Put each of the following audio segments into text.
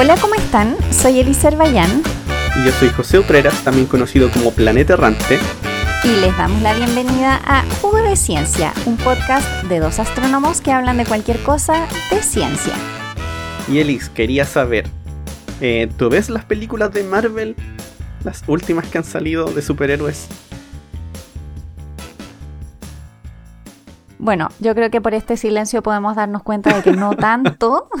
Hola, ¿cómo están? Soy Elisa Bayán Y yo soy José Utreras, también conocido como Planeta Errante. y les damos la bienvenida a Jugo de Ciencia, un podcast de dos astrónomos que hablan de cualquier cosa de ciencia. Y Elis, quería saber, eh, ¿tú ves las películas de Marvel? Las últimas que han salido de superhéroes. Bueno, yo creo que por este silencio podemos darnos cuenta de que no tanto.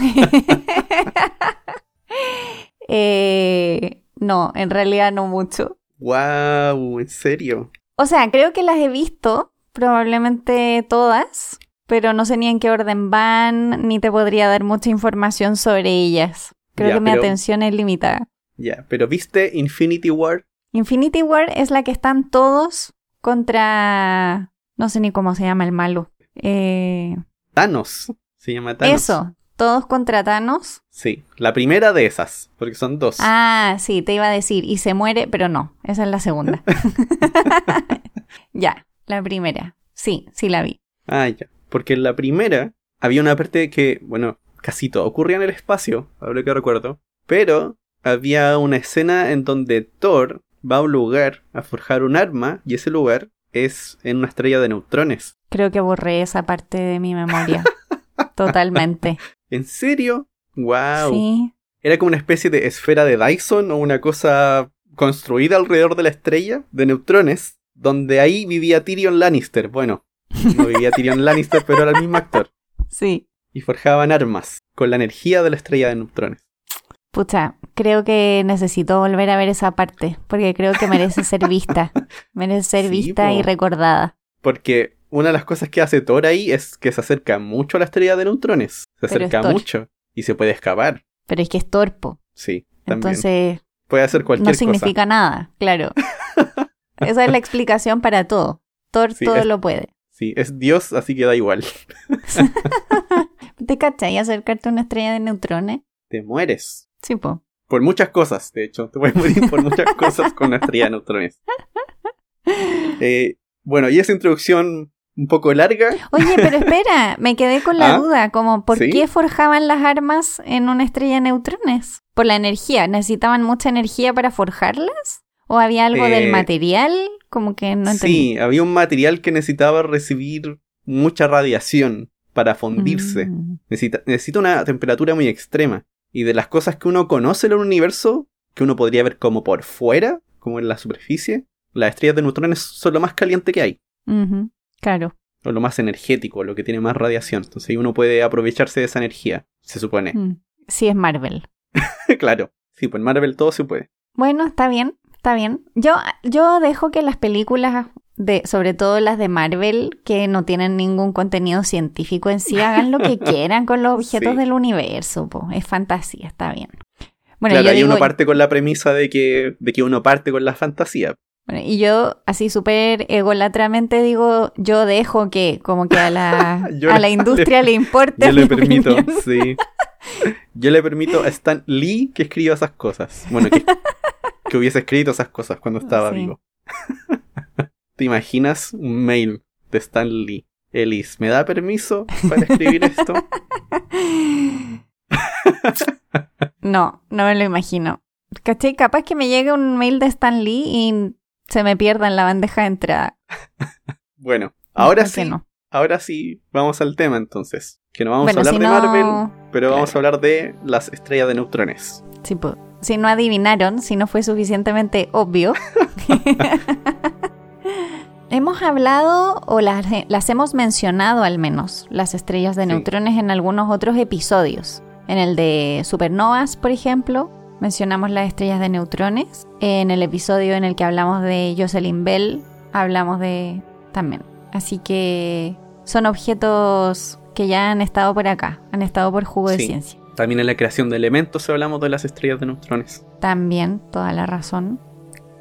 Eh, no, en realidad no mucho. ¡Wow! ¿En serio? O sea, creo que las he visto, probablemente todas, pero no sé ni en qué orden van, ni te podría dar mucha información sobre ellas. Creo Ya, que mi pero- atención es limitada. Ya, pero ¿viste Infinity War? Infinity War es la que están todos contra... No sé ni cómo se llama el malo. Eh, Thanos. Se llama Thanos. eso, todos contra Thanos. Sí, la primera de esas, porque son dos. Ah, sí, te iba a decir, y se muere, pero no, esa es la segunda. ya, la primera. Sí, sí la vi. Ah, ya. Porque en la primera había una parte que, bueno, casi todo ocurría en el espacio, ahora que recuerdo. Pero había una escena en donde Thor va a un lugar a forjar un arma y ese lugar es en una estrella de neutrones. Creo que borré esa parte de mi memoria. Totalmente. ¿En serio? ¡Wow! Sí. Era como una especie de esfera de Dyson o una cosa construida alrededor de la estrella de neutrones, donde ahí vivía Tyrion Lannister. Bueno, no vivía Tyrion Lannister, pero era el mismo actor. Sí. Y forjaban armas con la energía de la estrella de neutrones. Pucha, creo que necesito volver a ver esa parte, porque creo que merece ser vista. Merece ser Sí, vista y recordada. Porque una de las cosas que hace Thor ahí es que se acerca mucho a la estrella de neutrones. Se acerca mucho. Y se puede escapar. Pero es que es torpo. Sí, también. Entonces, puede hacer cualquier no cosa. significa nada, claro. Esa es la explicación para todo. Thor Sí, todo es- lo puede. Sí, es Dios, así que da igual. ¿Te cachai acercarte a una estrella de neutrones? Te mueres. Sí, po. Por muchas cosas, de hecho. Te puedes morir por muchas cosas con una estrella de neutrones. Eh, bueno, y esa introducción un poco larga. Oye, pero espera, me quedé con la ¿Ah? duda, como ¿por ¿Sí? qué forjaban las armas en una estrella de neutrones? ¿Por la energía? ¿Necesitaban mucha energía para forjarlas? ¿O había algo del Eh, material? Como que no entendí. sí, había un material que necesitaba recibir mucha radiación para fundirse. Mm. Necesita, necesita una temperatura muy extrema. Y de las cosas que uno conoce en el universo, que uno podría ver como por fuera, como en la superficie, las estrellas de neutrones son lo más caliente que hay. Ujú, Claro. O lo más energético, lo que tiene más radiación. Entonces ahí uno puede aprovecharse de esa energía, se supone. Mm. Sí, es Marvel. claro. Sí, pues en Marvel todo se puede. Bueno, está bien, está bien. Yo, yo dejo que las películas, de, sobre todo las de Marvel, que no tienen ningún contenido científico en sí, hagan lo que quieran con los objetos Sí. del universo. po. Es fantasía, está bien. Bueno, claro, yo ahí digo, uno parte con la premisa de que, de que uno parte con la fantasía. Bueno, y yo así súper egolatramente digo, yo dejo que como que a la, a la industria le importe. Yo le mi permito, opinión. sí. Yo le permito a Stan Lee que escriba esas cosas. Bueno, que, que hubiese escrito esas cosas cuando estaba Sí. vivo. ¿Te imaginas un mail de Stan Lee? Ellis, ¿me da permiso para escribir esto? No, no me lo imagino. ¿Cachai? Capaz que me llegue un mail de Stan Lee y se me pierda en la bandeja de entrada. Bueno, ahora ¿Por qué sí, no? ahora sí, vamos al tema entonces. Que no vamos Bueno, a hablar si de no- Marvel, pero vamos a hablar de las estrellas de neutrones. Sí, po. Si no adivinaron, si no fue suficientemente obvio. hemos hablado, o las, las hemos mencionado al menos, las estrellas de Sí. neutrones en algunos otros episodios. En el de supernovas, por ejemplo, mencionamos las estrellas de neutrones. En el episodio en el que hablamos de Jocelyn Bell, hablamos de también. Así que son objetos que ya han estado por acá, han estado por jugo de ciencia. También en la creación de elementos hablamos de las estrellas de neutrones. También, toda la razón.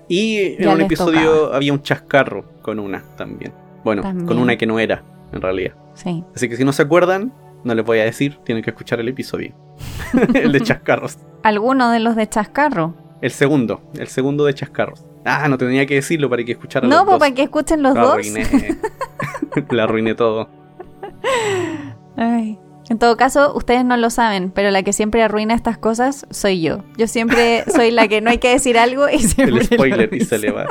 Y en un episodio tocaba. había un chascarro con una también. Bueno, También. con una que no era, en realidad. Sí. Así que si no se acuerdan, no les voy a decir, tienen que escuchar el episodio. el de chascarros. ¿Alguno de los de Chascarro? El segundo, el segundo de chascarros. Ah, no tenía que decirlo para que escucharan No, los pues dos. para que escuchen los La dos. arruiné. La arruiné todo. Ay. En todo caso, ustedes no lo saben, pero la que siempre arruina estas cosas soy yo. Yo siempre soy la que no hay que decir algo y siempre El spoiler y se le va.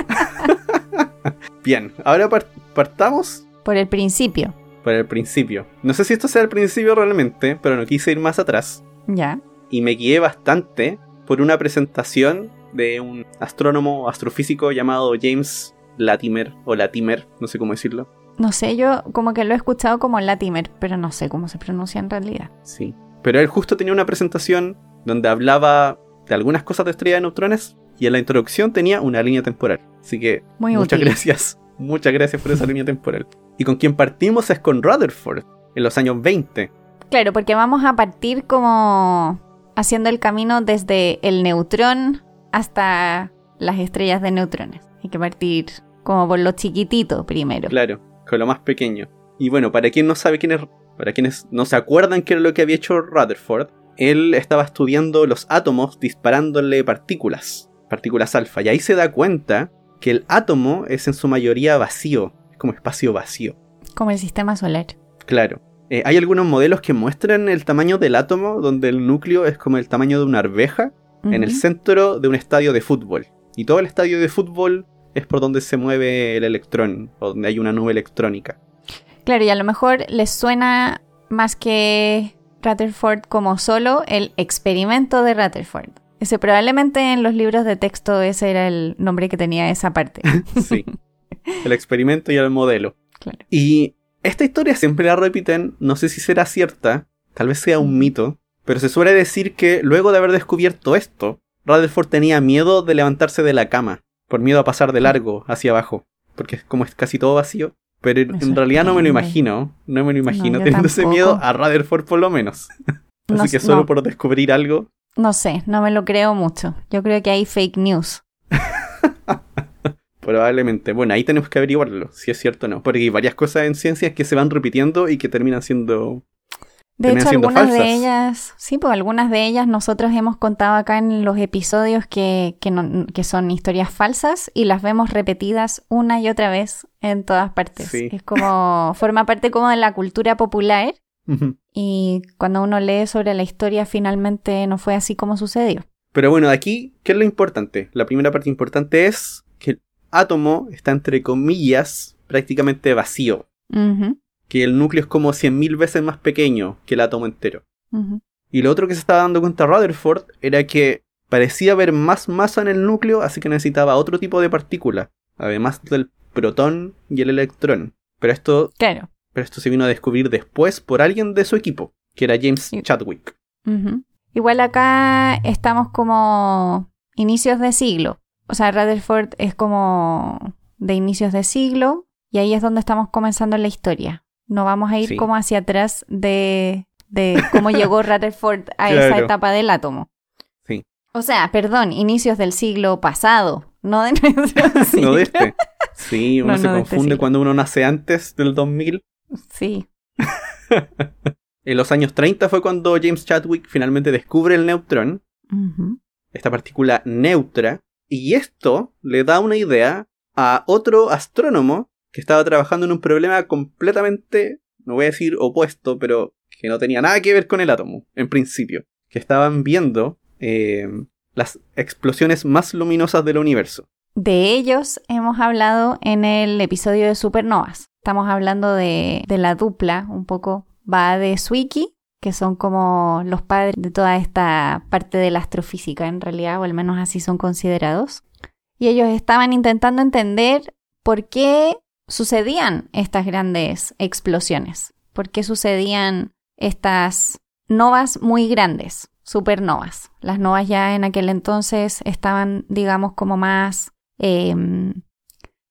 Bien, ahora par- partamos Por el principio. por el principio. No sé si esto sea el principio realmente, pero no quise ir más atrás. Ya. Y me guié bastante por una presentación de un astrónomo o astrofísico llamado James Latimer, o Latimer, no sé cómo decirlo. No sé, yo como que lo he escuchado como Latimer, pero no sé cómo se pronuncia en realidad. Sí. Pero él justo tenía una presentación donde hablaba de algunas cosas de estrella de neutrones y en la introducción tenía una línea temporal. Así que Muy muchas útil. gracias. Muchas gracias por esa línea temporal. Y con quien partimos es con Rutherford, en los años 20. Claro, porque vamos a partir como haciendo el camino desde el neutrón hasta las estrellas de neutrones. Hay que partir como por lo chiquitito primero. Claro, con lo más pequeño. Y bueno, para quien no sabe quién es, para quienes no se acuerdan qué era lo que había hecho Rutherford, él estaba estudiando los átomos disparándole partículas, partículas alfa, y ahí se da cuenta que el átomo es en su mayoría vacío, es como espacio vacío. Como el sistema solar. Claro. Eh, hay algunos modelos que muestran el tamaño del átomo, donde el núcleo es como el tamaño de una arveja, en el centro de un estadio de fútbol. Y todo el estadio de fútbol es por donde se mueve el electrón, o donde hay una nube electrónica. Claro, y a lo mejor les suena más que Rutherford como solo el experimento de Rutherford. Ese probablemente en los libros de texto ese era el nombre que tenía esa parte. Sí. El experimento y el modelo. Claro. Y esta historia siempre la repiten, no sé si será cierta, tal vez sea un mito, pero se suele decir que luego de haber descubierto esto, Rutherford tenía miedo de levantarse de la cama, por miedo a pasar de largo hacia abajo, porque es como es casi todo vacío. Pero en, realidad no me lo imagino, no me lo imagino yo teniendo ese tampoco. miedo a Rutherford por lo menos. Así No que solo no. por descubrir algo, No sé, no me lo creo mucho. Yo creo que hay fake news. probablemente. Bueno, ahí tenemos que averiguarlo, si es cierto o no, porque hay varias cosas en ciencias que se van repitiendo y que terminan siendo De terminan hecho, siendo algunas de ellas, sí, pues algunas de ellas nosotros hemos contado acá en los episodios que, que, no- que son historias falsas y las vemos repetidas una y otra vez en todas partes. Sí. Es como, forma parte como de la cultura popular y cuando uno lee sobre la historia finalmente no fue así como sucedió. Pero bueno, aquí, ¿qué es lo importante? La primera parte importante es átomo está entre comillas prácticamente vacío. Que el núcleo es como 100.000 veces más pequeño que el átomo entero. Y lo otro que se estaba dando cuenta Rutherford era que parecía haber más masa en el núcleo, así que necesitaba otro tipo de partícula, además del protón y el electrón. Pero esto, Claro. pero esto se vino a descubrir después por alguien de su equipo, que era James. Chadwick. Igual acá estamos como inicios de siglo. O sea, Rutherford es como de inicios de siglo y ahí es donde estamos comenzando la historia. No vamos a ir Sí. como hacia atrás de, de cómo llegó Rutherford a esa etapa del átomo. Sí. O sea, perdón, inicios del siglo pasado, no de nuestro siglo. No de este. Sí, uno No, se no este confunde cuando uno nace antes del 2000. Sí. En los años 30 fue cuando James Chadwick finalmente descubre el neutrón, esta partícula neutra, y esto le da una idea a otro astrónomo que estaba trabajando en un problema completamente, no voy a decir opuesto, pero que no tenía nada que ver con el átomo, en principio, que estaban viendo eh, las explosiones más luminosas del universo. De ellos hemos hablado en el episodio de Supernovas. Estamos hablando de, la dupla, un poco va de Zwicky, que son como los padres de toda esta parte de la astrofísica en realidad, o al menos así son considerados. Y ellos estaban intentando entender por qué sucedían estas grandes explosiones, por qué sucedían estas novas muy grandes, supernovas. Las novas ya en aquel entonces estaban, digamos, como más, eh,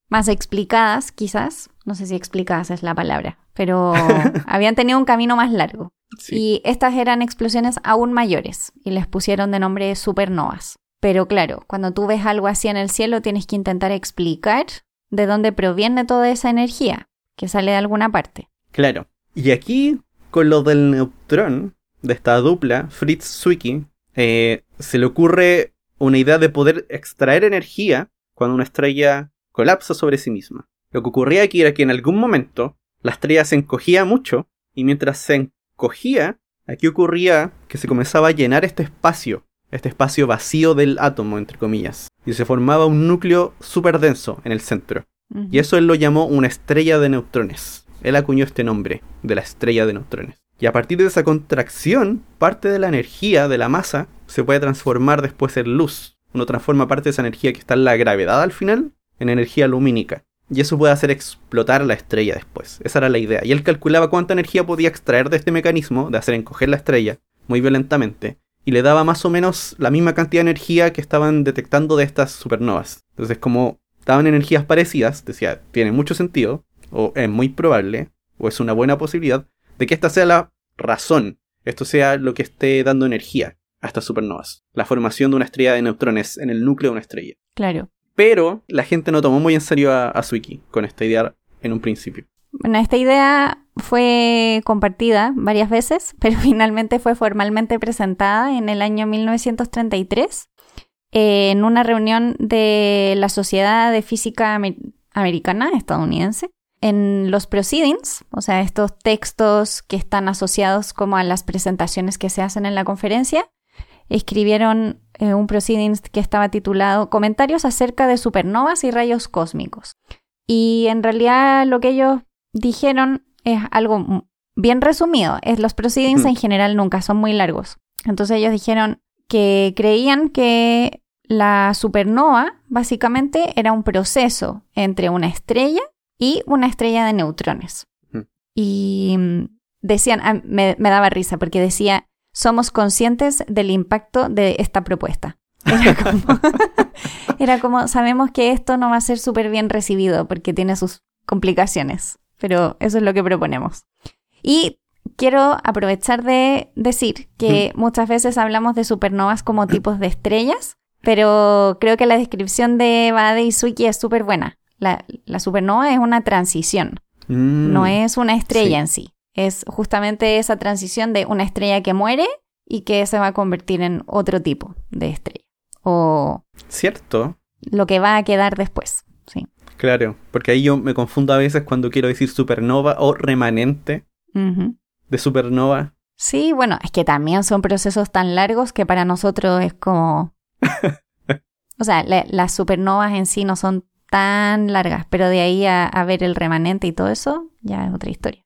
más explicadas, quizás. No sé si explicadas es la palabra, pero habían tenido un camino más largo. Sí. Y estas eran explosiones aún mayores y les pusieron de nombre supernovas. Pero claro, cuando tú ves algo así en el cielo tienes que intentar explicar de dónde proviene toda esa energía, que sale de alguna parte. Claro. Y aquí, con lo del neutrón, de esta dupla, Fritz Zwicky, eh, se le ocurre una idea de poder extraer energía cuando una estrella colapsa sobre sí misma. Lo que ocurría aquí era que en algún momento la estrella se encogía mucho y mientras se encogía, aquí ocurría que se comenzaba a llenar este espacio, este espacio vacío del átomo, entre comillas, y se formaba un núcleo súper denso en el centro. Y eso él lo llamó una estrella de neutrones. Él acuñó este nombre, de la estrella de neutrones. Y a partir de esa contracción, parte de la energía de la masa se puede transformar después en luz. Uno transforma parte de esa energía que está en la gravedad al final en energía lumínica. Y eso puede hacer explotar la estrella después. Esa era la idea. Y él calculaba cuánta energía podía extraer de este mecanismo de hacer encoger la estrella muy violentamente. Y le daba más o menos la misma cantidad de energía que estaban detectando de estas supernovas. Entonces, como daban energías parecidas, decía, tiene mucho sentido, o es muy probable, o es una buena posibilidad, de que esta sea la razón, esto sea lo que esté dando energía a estas supernovas. La formación de una estrella de neutrones en el núcleo de una estrella. Claro. Pero la gente no tomó muy en serio a, a Suiki con esta idea en un principio. Bueno, esta idea fue compartida varias veces, pero finalmente fue formalmente presentada en el año 1933 en una reunión de la Sociedad de Física Americana estadounidense en los proceedings, o sea, estos textos que están asociados como a las presentaciones que se hacen en la conferencia, escribieron eh, un proceedings que estaba titulado Comentarios acerca de supernovas y rayos cósmicos. Y en realidad lo que ellos dijeron es algo bien resumido. Es, los proceedings en general nunca son muy largos. Entonces ellos dijeron que creían que la supernova básicamente era un proceso entre una estrella y una estrella de neutrones. Y mm, decían, ah, me, daba risa porque decía, somos conscientes del impacto de esta propuesta. Era como, sabemos que esto no va a ser súper bien recibido porque tiene sus complicaciones, pero eso es lo que proponemos. Y quiero aprovechar de decir que muchas veces hablamos de supernovas como tipos de estrellas, pero creo que la descripción de Bade y Suiki es súper buena. La, supernova es una transición, mm, no es una estrella en sí. Es justamente esa transición de una estrella que muere y que se va a convertir en otro tipo de estrella. O. Cierto. Lo que va a quedar después, sí. Claro, porque ahí yo me confundo a veces cuando quiero decir supernova o remanente de supernova. Sí, bueno, es que también son procesos tan largos que para nosotros es como... o sea, las supernovas en sí no son tan largas, pero de ahí a, ver el remanente y todo eso, ya es otra historia.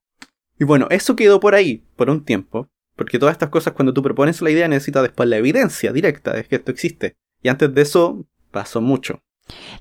Y bueno, eso quedó por ahí, por un tiempo, porque todas estas cosas cuando tú propones la idea necesitas después la evidencia directa de que esto existe. Y antes de eso pasó mucho.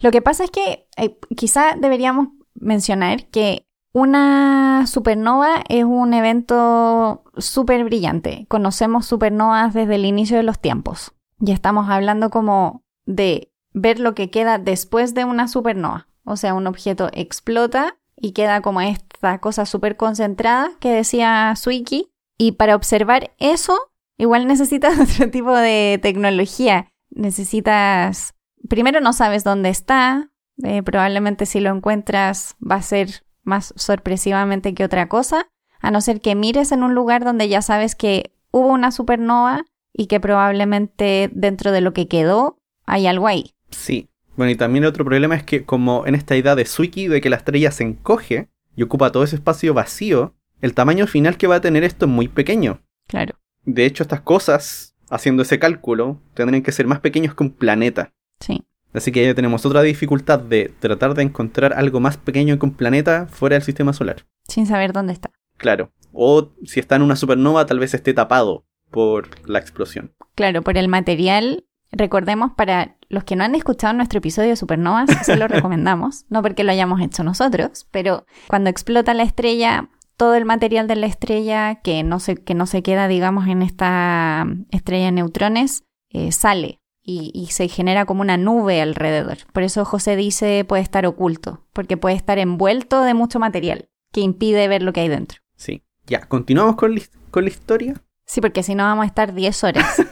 Lo que pasa es que eh, quizá deberíamos mencionar que una supernova es un evento súper brillante. Conocemos supernovas desde el inicio de los tiempos. Ya estamos hablando como de ver lo que queda después de una supernova. O sea, un objeto explota y queda como esta cosa súper concentrada que decía Suiki. Y para observar eso, igual necesitas otro tipo de tecnología. Necesitas... Primero no sabes dónde está. Eh, probablemente si lo encuentras va a ser más sorpresivamente que otra cosa. A no ser que mires en un lugar donde ya sabes que hubo una supernova y que probablemente dentro de lo que quedó hay algo ahí. Sí. Bueno, y también otro problema es que como en esta idea de Suiki de que la estrella se encoge y ocupa todo ese espacio vacío, el tamaño final que va a tener esto es muy pequeño. Claro. De hecho, estas cosas, haciendo ese cálculo, tendrían que ser más pequeños que un planeta. Sí. Así que ya tenemos otra dificultad de tratar de encontrar algo más pequeño que un planeta fuera del sistema solar. Sin saber dónde está. Claro. O si está en una supernova, tal vez esté tapado por la explosión. Claro, por el material Recordemos para los que no han escuchado nuestro episodio de Supernovas, se lo recomendamos, no porque lo hayamos hecho nosotros, pero cuando explota la estrella, todo el material de la estrella que no se, que no se queda, digamos, en esta estrella de neutrones, eh, sale y, y, se genera como una nube alrededor. Por eso José dice puede estar oculto, porque puede estar envuelto de mucho material que impide ver lo que hay dentro. Sí. Ya, continuamos con, con la historia. Sí, porque si no vamos a estar 10 horas.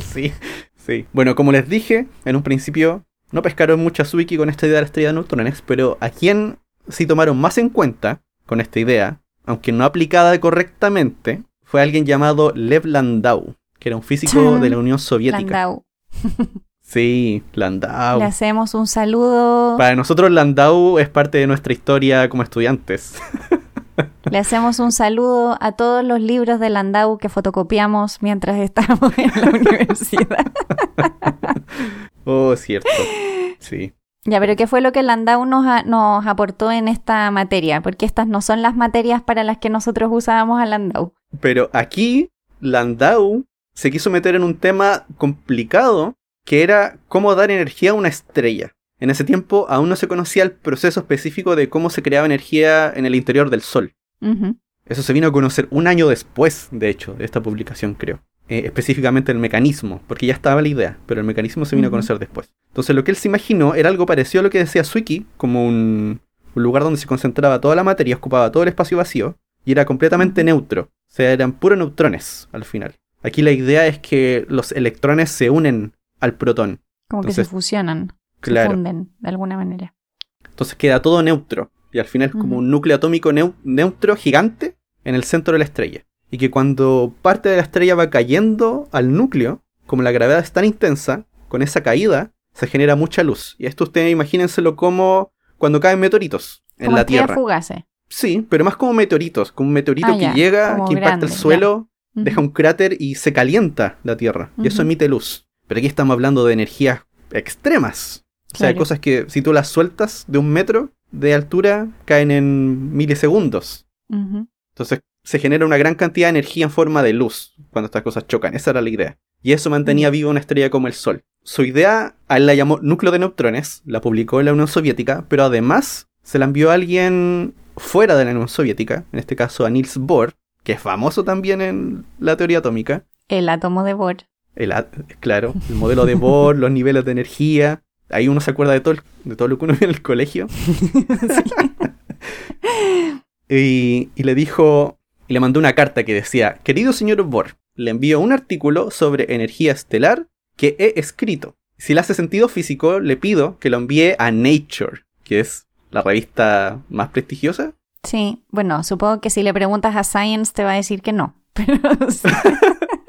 sí. Sí. Bueno, como les dije, en un principio no pescaron mucha Suiki con esta idea de la estrella de neutrones, pero a quien sí tomaron más en cuenta con esta idea, aunque no aplicada correctamente, fue alguien llamado Lev Landau, que era un físico de la Unión Soviética. Landau. Sí, Landau. Le hacemos un saludo. Para nosotros Landau es parte de nuestra historia como estudiantes. Le hacemos un saludo a todos los libros de Landau que fotocopiamos mientras estábamos en la universidad. oh, cierto. Sí. Ya, pero ¿qué fue lo que Landau nos, a- nos aportó en esta materia? Porque estas no son las materias para las que nosotros usábamos a Landau. Pero aquí, Landau se quiso meter en un tema complicado que era cómo dar energía a una estrella. En ese tiempo aún no se conocía el proceso específico de cómo se creaba energía en el interior del Sol. Eso se vino a conocer un año después, de hecho, de esta publicación, creo. Eh, específicamente el mecanismo, porque ya estaba la idea, pero el mecanismo se vino a conocer después. Entonces lo que él se imaginó era algo parecido a lo que decía Swiki, como un, un lugar donde se concentraba toda la materia, ocupaba todo el espacio vacío, y era completamente neutro. O sea, eran puros neutrones al final. Aquí la idea es que los electrones se unen al protón. Como que se fusionan, se funden de alguna manera. Entonces queda todo neutro. Y al final es como un núcleo atómico neu- neutro gigante en el centro de la estrella. Y que cuando parte de la estrella va cayendo al núcleo, como la gravedad es tan intensa, con esa caída se genera mucha luz. Y esto ustedes imagínenselo como cuando caen meteoritos en Como la Tierra. fugaces. Sí, pero más como meteoritos, como un meteorito Ah, que ya, llega, que impacta grande, el suelo, deja un cráter y se calienta la Tierra. Y eso emite luz. Pero aquí estamos hablando de energías extremas. O sea, Claro. cosas que si tú las sueltas de un metro de altura, caen en milisegundos. Ujú. Entonces se genera una gran cantidad de energía en forma de luz cuando estas cosas chocan. Esa era la idea. Y eso mantenía viva una estrella como el Sol. Su idea, a él la llamó núcleo de neutrones, la publicó en la Unión Soviética, pero además se la envió a alguien fuera de la Unión Soviética, en este caso a Niels Bohr, que es famoso también en la teoría atómica. El átomo de Bohr. El, claro, el modelo de Bohr, los niveles de energía. Ahí uno se acuerda de todo, el- de todo lo que uno vio en el colegio. y, y le dijo, y le mandó una carta que decía, querido señor Bohr, le envío un artículo sobre energía estelar que he escrito. Si le hace sentido físico, le pido que lo envíe a Nature, que es la revista más prestigiosa. Sí, bueno, supongo que si le preguntas a Science te va a decir que no. Pero sí.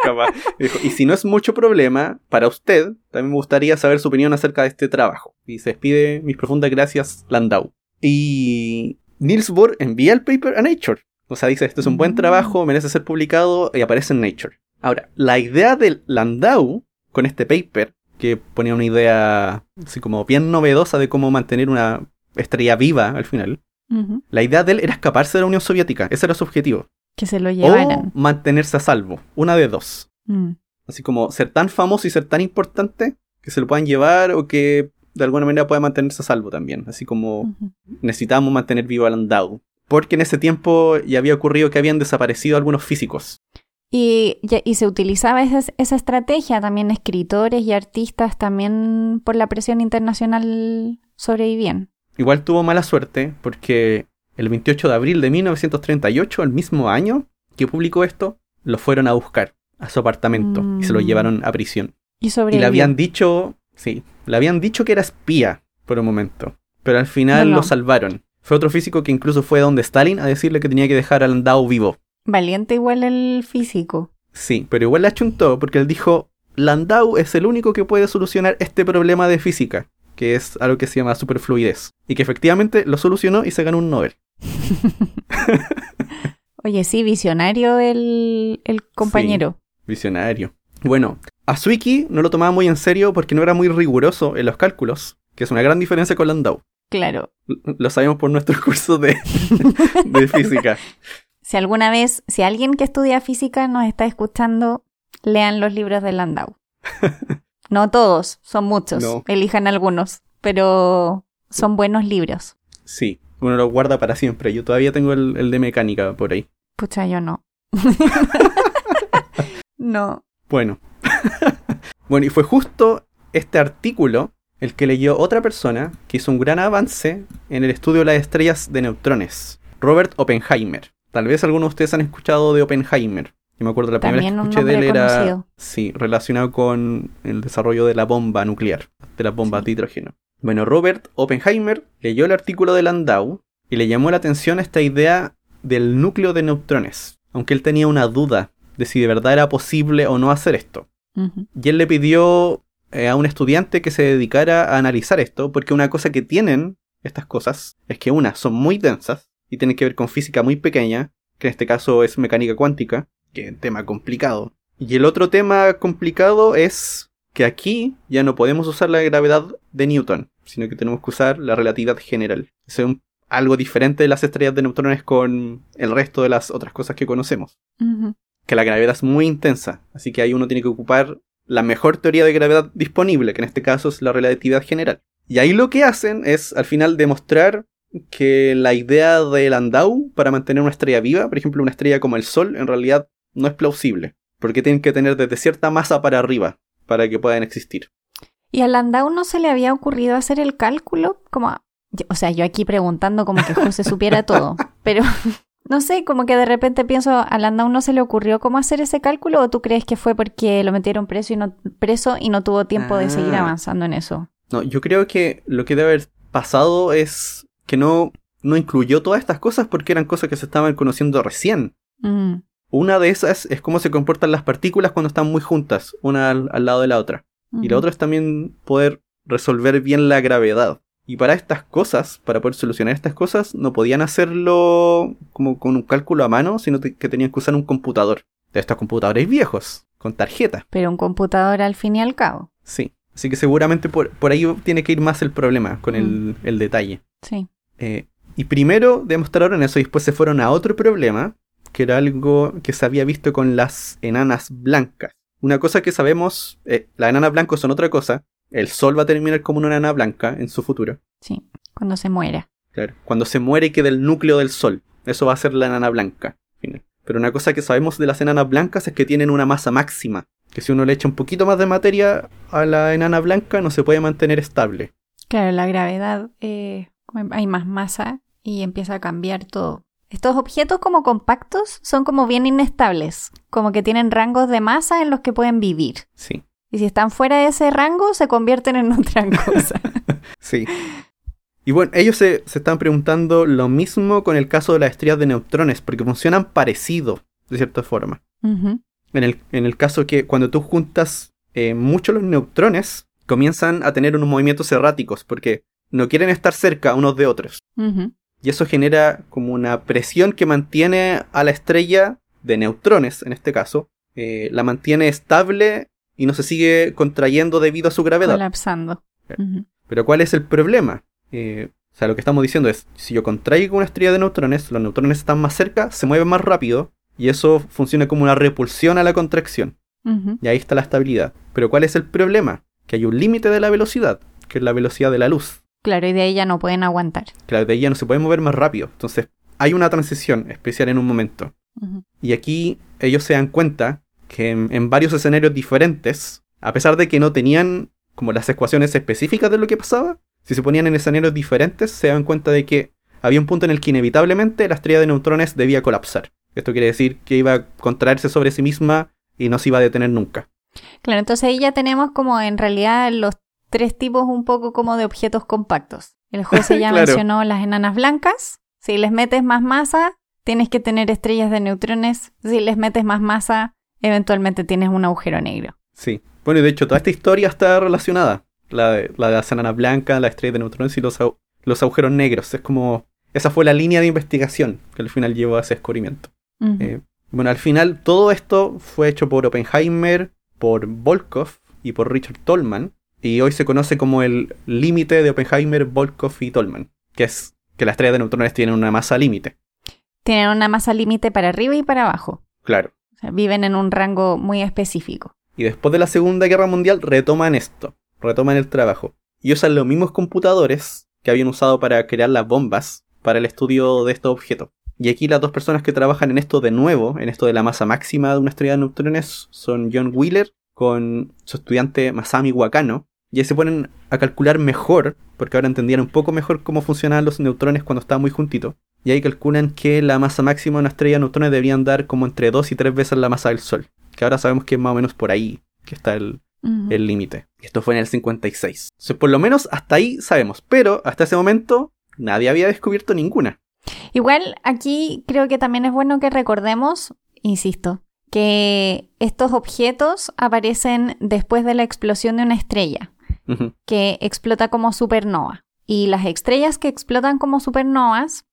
Capaz. Dijo, y si no es mucho problema para usted, también me gustaría saber su opinión acerca de este trabajo. Y se despide mis profundas gracias, Landau. Y Niels Bohr envía el paper a Nature. O sea, dice, esto es un buen Mm. trabajo, merece ser publicado y aparece en Nature. Ahora, la idea del Landau con este paper, que ponía una idea así como bien novedosa de cómo mantener una estrella viva al final, la idea de él era escaparse de la Unión Soviética. Ese era su objetivo. Que se lo O llevaran. mantenerse a salvo. Una de dos. Mm. Así como ser tan famoso y ser tan importante que se lo puedan llevar o que de alguna manera pueda mantenerse a salvo también. Así como Ujú. necesitamos mantener vivo a Landau. Porque en ese tiempo ya había ocurrido que habían desaparecido algunos físicos. Y, y- y se utilizaba esa, esa estrategia también escritores y artistas también por la presión internacional sobrevivían. Igual tuvo mala suerte porque el 28 de abril de 1938, el mismo año que publicó esto, lo fueron a buscar a su apartamento y se lo Mm. llevaron a prisión. Y Y le habían dicho, sí, le habían dicho que era espía por un momento, pero al final lo salvaron. Fue otro físico que incluso fue donde Stalin a decirle que tenía que dejar a Landau vivo. Valiente igual el físico. Sí, pero igual la chuntó porque él dijo, Landau es el único que puede solucionar este problema de física, que es algo que se llama superfluidez, y que efectivamente lo solucionó y se ganó un Nobel. Oye, sí, visionario el, el compañero. Visionario. Bueno, a Zwicky no lo tomaba muy en serio porque no era muy riguroso en los cálculos, que es una gran diferencia con Landau. Claro. Lo sabemos por nuestros cursos de, de física. Si alguna vez, si alguien que estudia física nos está escuchando, lean los libros de Landau. No todos, son muchos. No. Elijan algunos, pero son buenos libros. Sí, uno lo guarda para siempre. Yo todavía tengo el, el de mecánica por ahí. Pucha, yo no. no. Bueno. bueno, y fue justo este artículo el que leyó otra persona que hizo un gran avance en el estudio de las estrellas de neutrones. Robert Oppenheimer. Tal vez algunos de ustedes han escuchado de Oppenheimer. Yo me acuerdo la primera vez También que un escuché de él era sí, relacionado con el desarrollo de la bomba nuclear, de las bombas de hidrógeno. Bueno, Robert Oppenheimer leyó el artículo de Landau y le llamó la atención esta idea del núcleo de neutrones, aunque él tenía una duda de si de verdad era posible o no hacer esto. Y él le pidió eh, a un estudiante que se dedicara a analizar esto, porque una cosa que tienen estas cosas es que una, son muy densas, y tienen que ver con física muy pequeña, que en este caso es mecánica cuántica, que es un tema complicado. Y el otro tema complicado es que aquí ya no podemos usar la gravedad de Newton, sino que tenemos que usar la relatividad general. Es un- algo diferente de las estrellas de neutrones con el resto de las otras cosas que conocemos. Que la gravedad es muy intensa, así que ahí uno tiene que ocupar la mejor teoría de gravedad disponible, que en este caso es la relatividad general. Y ahí lo que hacen es al final demostrar que la idea de Landau para mantener una estrella viva, por ejemplo una estrella como el Sol, en realidad no es plausible, porque tienen que tener desde cierta masa para arriba para que puedan existir. ¿Y a Landau no se le había ocurrido hacer el cálculo? Como, yo- o sea, yo aquí preguntando como que José supiera todo, pero no sé, como que de repente pienso, ¿a Landau no se le ocurrió cómo hacer ese cálculo o tú crees que fue porque lo metieron preso y no, preso y no tuvo tiempo de seguir Ah. avanzando en eso? No, yo creo que lo que debe haber pasado es que no, no incluyó todas estas cosas porque eran cosas que se estaban conociendo recién. Mm, Una de esas es cómo se comportan las partículas cuando están muy juntas, una al, al lado de la otra. Y la otra es también poder resolver bien la gravedad. Y para estas cosas, para poder solucionar estas cosas, no podían hacerlo como con un cálculo a mano, sino que tenían que usar un computador. De estos computadores viejos, con tarjeta. Pero un computador al fin y al cabo. Sí. Así que seguramente por, por ahí tiene que ir más el problema con el, el detalle. Sí. Eh, y primero demostraron eso y después se fueron a otro problema, que era algo que se había visto con las enanas blancas. Una cosa que sabemos, eh, las enanas blancas son otra cosa. El Sol va a terminar como una enana blanca en su futuro. Sí, cuando se muera. Claro. Cuando se muere queda el núcleo del Sol. Eso va a ser la enana blanca. final. Pero una cosa que sabemos de las enanas blancas es que tienen una masa máxima. Que si uno le echa un poquito más de materia a la enana blanca no se puede mantener estable. Claro, la gravedad, eh, hay más masa y empieza a cambiar todo. Estos objetos como compactos son como bien inestables, como que tienen rangos de masa en los que pueden vivir. Sí. Y si están fuera de ese rango, se convierten en otra cosa. Sí. Y bueno, ellos se, se están preguntando lo mismo con el caso de las estrellas de neutrones, porque funcionan parecido, de cierta forma. En el, en el caso que cuando tú juntas eh, mucho los neutrones, comienzan a tener unos movimientos erráticos, porque no quieren estar cerca unos de otros. Y eso genera como una presión que mantiene a la estrella de neutrones, en este caso, eh, la mantiene estable y no se sigue contrayendo debido a su gravedad. Colapsando. Pero ¿cuál es el problema? Eh, o sea, lo que estamos diciendo es, si yo contraigo una estrella de neutrones, los neutrones están más cerca, se mueven más rápido, y eso funciona como una repulsión a la contracción. Y ahí está la estabilidad. Pero ¿cuál es el problema? Que hay un límite de la velocidad, que es la velocidad de la luz. Claro, y de ahí ya no pueden aguantar. Claro, de ahí ya no se puede mover más rápido. Entonces, hay una transición especial en un momento. Y aquí ellos se dan cuenta que en, en varios escenarios diferentes, a pesar de que no tenían como las ecuaciones específicas de lo que pasaba, si se ponían en escenarios diferentes, se dan cuenta de que había un punto en el que inevitablemente la estrella de neutrones debía colapsar. Esto quiere decir que iba a contraerse sobre sí misma y no se iba a detener nunca. Claro, entonces ahí ya tenemos como en realidad los tres tipos un poco como de objetos compactos. El José ya Claro. mencionó las enanas blancas. Si les metes más masa, tienes que tener estrellas de neutrones. Si les metes más masa, eventualmente tienes un agujero negro. Sí. Bueno, y de hecho toda esta historia está relacionada. La de, la de las enanas blancas, la estrella de neutrones y los, au- los agujeros negros. Es como... Esa fue la línea de investigación que al final llevó a ese descubrimiento. Eh, bueno, al final todo esto fue hecho por Oppenheimer, por Volkov y por Richard Tolman. Y hoy se conoce como el límite de Oppenheimer, Volkov y Tolman. Que es que las estrellas de neutrones tienen una masa límite. Tienen una masa límite para arriba y para abajo. Claro. O sea, viven en un rango muy específico. Y después de la Segunda Guerra Mundial retoman esto. Retoman el trabajo. Y usan los mismos computadores que habían usado para crear las bombas para el estudio de estos objetos. Y aquí las dos personas que trabajan en esto de nuevo, en esto de la masa máxima de una estrella de neutrones, son John Wheeler con su estudiante Masami Wakano. Y ahí se ponen a calcular mejor, porque ahora entendían un poco mejor cómo funcionaban los neutrones cuando estaban muy juntitos. Y ahí calculan que la masa máxima de una estrella de neutrones deberían dar como entre dos y tres veces la masa del Sol. Que ahora sabemos que es más o menos por ahí que está el, el límite. Esto fue en el 56. Entonces, por lo menos hasta ahí sabemos. Pero hasta ese momento nadie había descubierto ninguna. Igual aquí creo que también es bueno que recordemos, insisto, que estos objetos aparecen después de la explosión de una estrella, Que explota como supernova. Y las estrellas que explotan como supernovas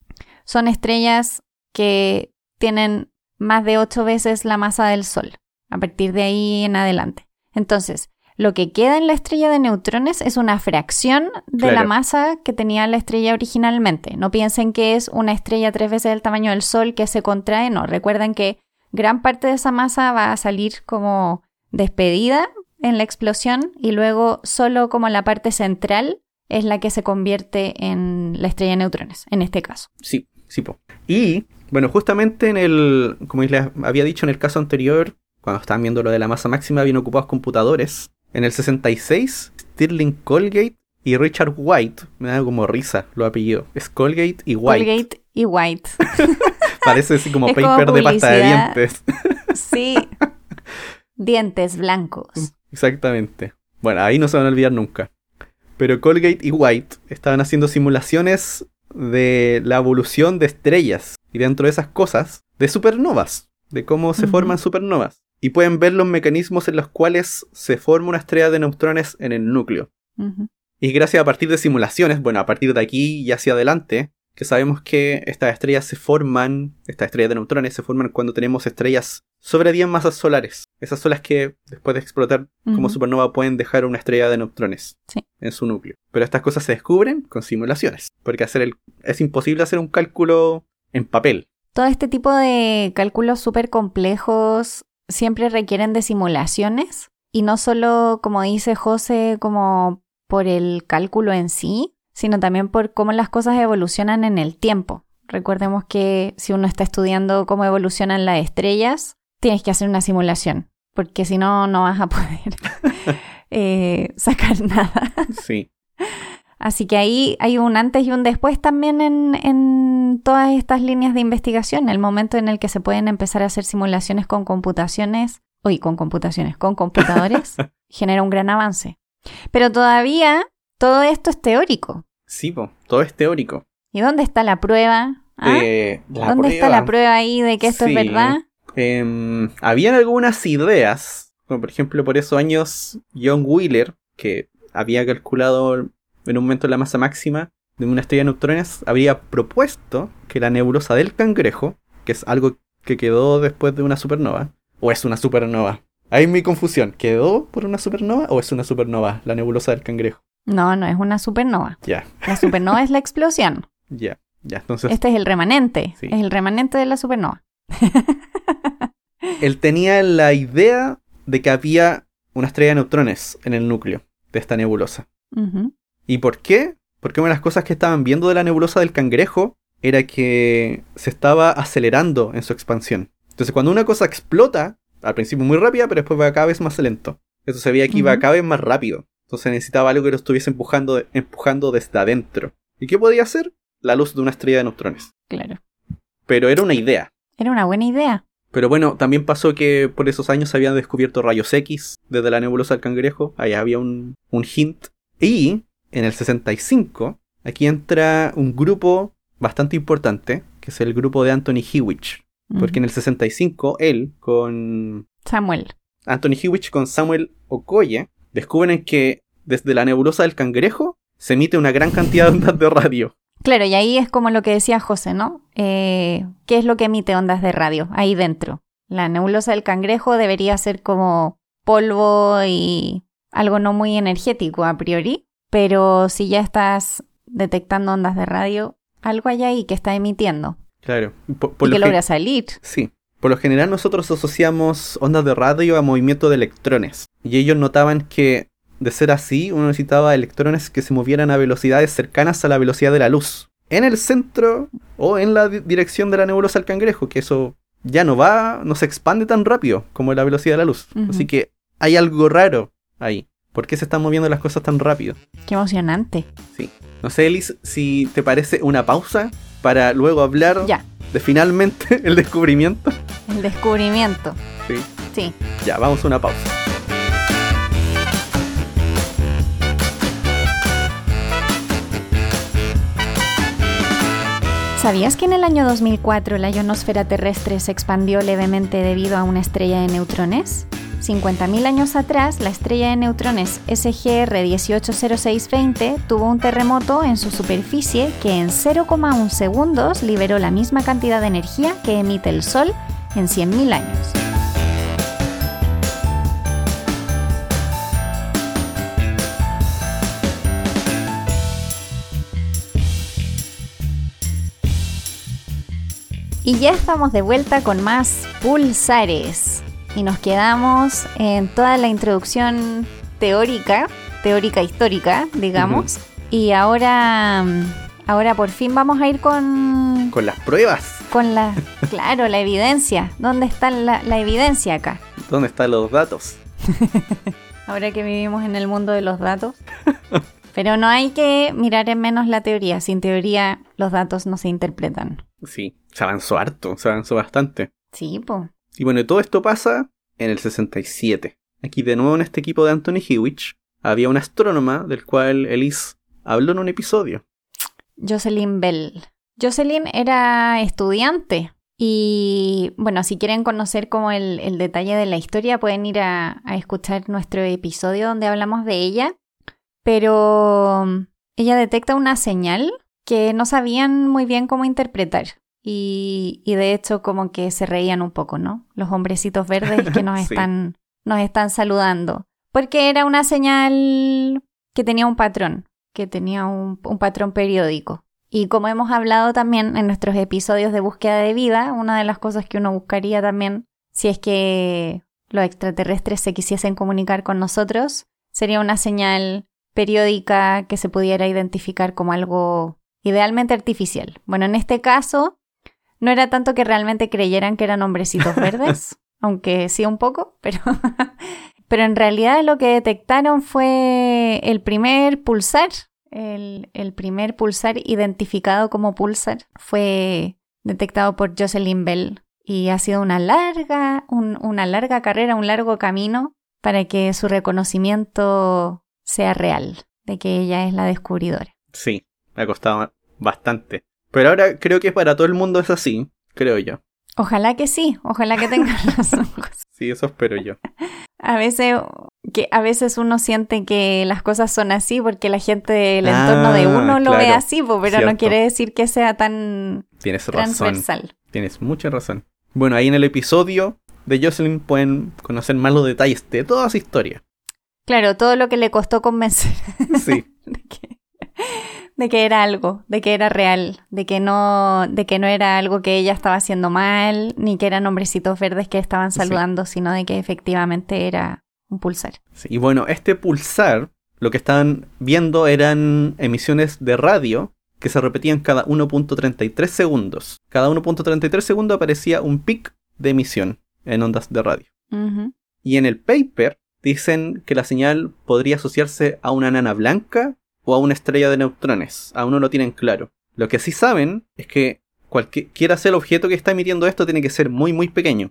son estrellas que tienen más de ocho veces la masa del Sol, a partir de ahí en adelante. Entonces, lo que queda en la estrella de neutrones es una fracción de la masa que tenía la estrella originalmente. No piensen que es una estrella tres veces el tamaño del Sol que se contrae, no. Recuerden que gran parte de esa masa va a salir como despedida en la explosión y luego solo como la parte central es la que se convierte en la estrella de neutrones, en este caso. Sí, sí, po. Y, bueno, justamente en el, como les había dicho en el caso anterior, cuando estaban viendo lo de la masa máxima, habían ocupados computadores. En el 66, Stirling Colgate y Richard White, me da como risa los apellidos, es Colgate y White. Colgate y White. Parece así como Es como paper de pasta de dientes. sí. Dientes blancos. Exactamente. Bueno, ahí no se van a olvidar nunca. Pero Colgate y White estaban haciendo simulaciones de la evolución de estrellas y dentro de esas cosas de supernovas, de cómo se forman supernovas. Y pueden ver los mecanismos en los cuales se forma una estrella de neutrones en el núcleo. Y gracias a partir de simulaciones, bueno, a partir de aquí y hacia adelante, que sabemos que estas estrellas se forman, estas estrellas de neutrones se forman cuando tenemos estrellas sobre 10 masas solares. Esas son las que después de explotar como supernova pueden dejar una estrella de neutrones Sí. en su núcleo. Pero estas cosas se descubren con simulaciones, porque hacer el, es imposible hacer un cálculo en papel. Todo este tipo de cálculos súper complejos siempre requieren de simulaciones y no solo, como dice José, como por el cálculo en sí, sino también por cómo las cosas evolucionan en el tiempo. Recordemos que si uno está estudiando cómo evolucionan las estrellas, tienes que hacer una simulación, porque si no, no vas a poder eh, sacar nada. Sí. Así que ahí hay un antes y un después también en, en todas estas líneas de investigación, el momento en el que se pueden empezar a hacer simulaciones con computaciones, uy, con computaciones, con computadores, genera un gran avance. Pero todavía todo esto es teórico. Sí, po, todo es teórico. ¿Y dónde está la prueba? ¿Ah? Eh, la ¿Dónde está la prueba. ahí de que esto Sí. es verdad? Em, habían algunas ideas, como por ejemplo por esos años John Wheeler, que había calculado en un momento la masa máxima de una estrella de neutrones, habría propuesto que la nebulosa del cangrejo, que es algo que quedó después de una supernova, o es una supernova. Ahí mi confusión, ¿quedó por una supernova o es una supernova la nebulosa del cangrejo? No, no es una supernova. Ya, La supernova es la explosión. ya, ya. Entonces, Este es el remanente. Sí. Es el remanente de la supernova. él tenía la idea de que había una estrella de neutrones en el núcleo de esta nebulosa. ¿Y por qué? Porque una de las cosas que estaban viendo de la nebulosa del cangrejo era que se estaba acelerando en su expansión. Entonces cuando una cosa explota, al principio muy rápida, pero después va cada vez más lento. Eso se veía que iba Ujú. cada vez más rápido. Entonces necesitaba algo que lo estuviese empujando, empujando desde adentro. ¿Y qué podía hacer? La luz de una estrella de neutrones. Claro. Pero era una idea. Era una buena idea. Pero bueno, también pasó que por esos años se habían descubierto rayos X desde la nebulosa del cangrejo. Ahí había un, un hint. Y en el 65, aquí entra un grupo bastante importante, que es el grupo de Anthony Hewitt. Porque en el 65, él, con Samuel. Anthony Hewitt, con Samuel Okoye, descubren que desde la nebulosa del cangrejo se emite una gran cantidad de ondas de radio. Claro, y ahí es como lo que decía José, ¿no? Eh, ¿Qué es lo que emite ondas de radio ahí dentro? La nebulosa del cangrejo debería ser como polvo y algo no muy energético a priori, pero si ya estás detectando ondas de radio, algo hay ahí que está emitiendo Claro. Por, por y lo que logra salir. Sí. Por lo general nosotros asociamos ondas de radio a movimiento de electrones. Y ellos notaban que, de ser así, uno necesitaba electrones que se movieran a velocidades cercanas a la velocidad de la luz. En el centro o en la di- dirección de la nebulosa del cangrejo, que eso ya no va, no se expande tan rápido como la velocidad de la luz. Así que hay algo raro ahí. ¿Por qué se están moviendo las cosas tan rápido? Qué emocionante. Sí. No sé, Elis, si te parece una pausa para luego hablar Ya, de finalmente el descubrimiento. el descubrimiento. Sí. Sí. Ya, vamos a una pausa. ¿Sabías que en el año 2004 la ionosfera terrestre se expandió levemente debido a una estrella de neutrones? 50.000 años atrás, la estrella de neutrones SGR 180620 tuvo un terremoto en su superficie que en 0,1 segundos liberó la misma cantidad de energía que emite el Sol en 100.000 años. Y ya estamos de vuelta con más pulsares. Y nos quedamos en toda la introducción teórica, teórica histórica, digamos. Y ahora, ahora por fin vamos a ir con... Con las pruebas. Con la, claro, la evidencia. ¿Dónde está la, la evidencia acá? ¿Dónde están los datos? ahora que vivimos en el mundo de los datos. Pero no hay que mirar en menos la teoría. Sin teoría los datos no se interpretan. Sí, se avanzó harto, se avanzó bastante. Sí, pues. Y bueno, todo esto pasa en el 67. Aquí de nuevo en este equipo de Anthony Hewitt había una astrónoma del cual Elise habló en un episodio. Jocelyn Bell. Jocelyn era estudiante y bueno, si quieren conocer como el, el detalle de la historia pueden ir a, a escuchar nuestro episodio donde hablamos de ella. Pero ella detecta una señal que no sabían muy bien cómo interpretar. Y, y, de hecho como que se reían un poco, ¿no? Los hombrecitos verdes que nos, están, nos están saludando. Porque era una señal que tenía un patrón, que tenía un, un patrón periódico. Y como hemos hablado también en nuestros episodios de búsqueda de vida, una de las cosas que uno buscaría también, si es que los extraterrestres se quisiesen comunicar con nosotros, sería una señal periódica que se pudiera identificar como algo idealmente artificial. Bueno, en este caso, no era tanto que realmente creyeran que eran hombrecitos verdes, aunque sí un poco, pero, pero en realidad lo que detectaron fue el primer pulsar, el, el primer pulsar identificado como pulsar fue detectado por Jocelyn Bell y ha sido una larga, una larga carrera, un largo camino para que su reconocimiento sea real, de que ella es la descubridora. Sí, me ha costado bastante. Pero ahora creo que para todo el mundo es así, creo yo. Ojalá que sí, ojalá que tengan los ojos. Sí, eso espero yo. A veces, que a veces uno siente que las cosas son así porque la gente del entorno de ah, uno lo ve así, pero no quiere decir que sea tan Tienes transversal. Tienes mucha razón. Bueno, ahí en el episodio de Jocelyn pueden conocer más los detalles de toda su historia. Claro, todo lo que le costó convencer. Sí. de, que, era algo, de que era real, de que no, de que no era algo que ella estaba haciendo mal, ni que eran hombrecitos verdes que estaban saludando, sino de que efectivamente era un pulsar. Sí, y bueno, este pulsar, lo que estaban viendo eran emisiones de radio que se repetían cada 1.33 segundos. Cada 1.33 segundos aparecía un pic de emisión en ondas de radio. Y en el paper dicen que la señal podría asociarse a una nana blanca o a una estrella de neutrones. Aún no lo tienen claro. Lo que sí saben es que cualquiera sea el objeto que está emitiendo esto tiene que ser muy muy pequeño.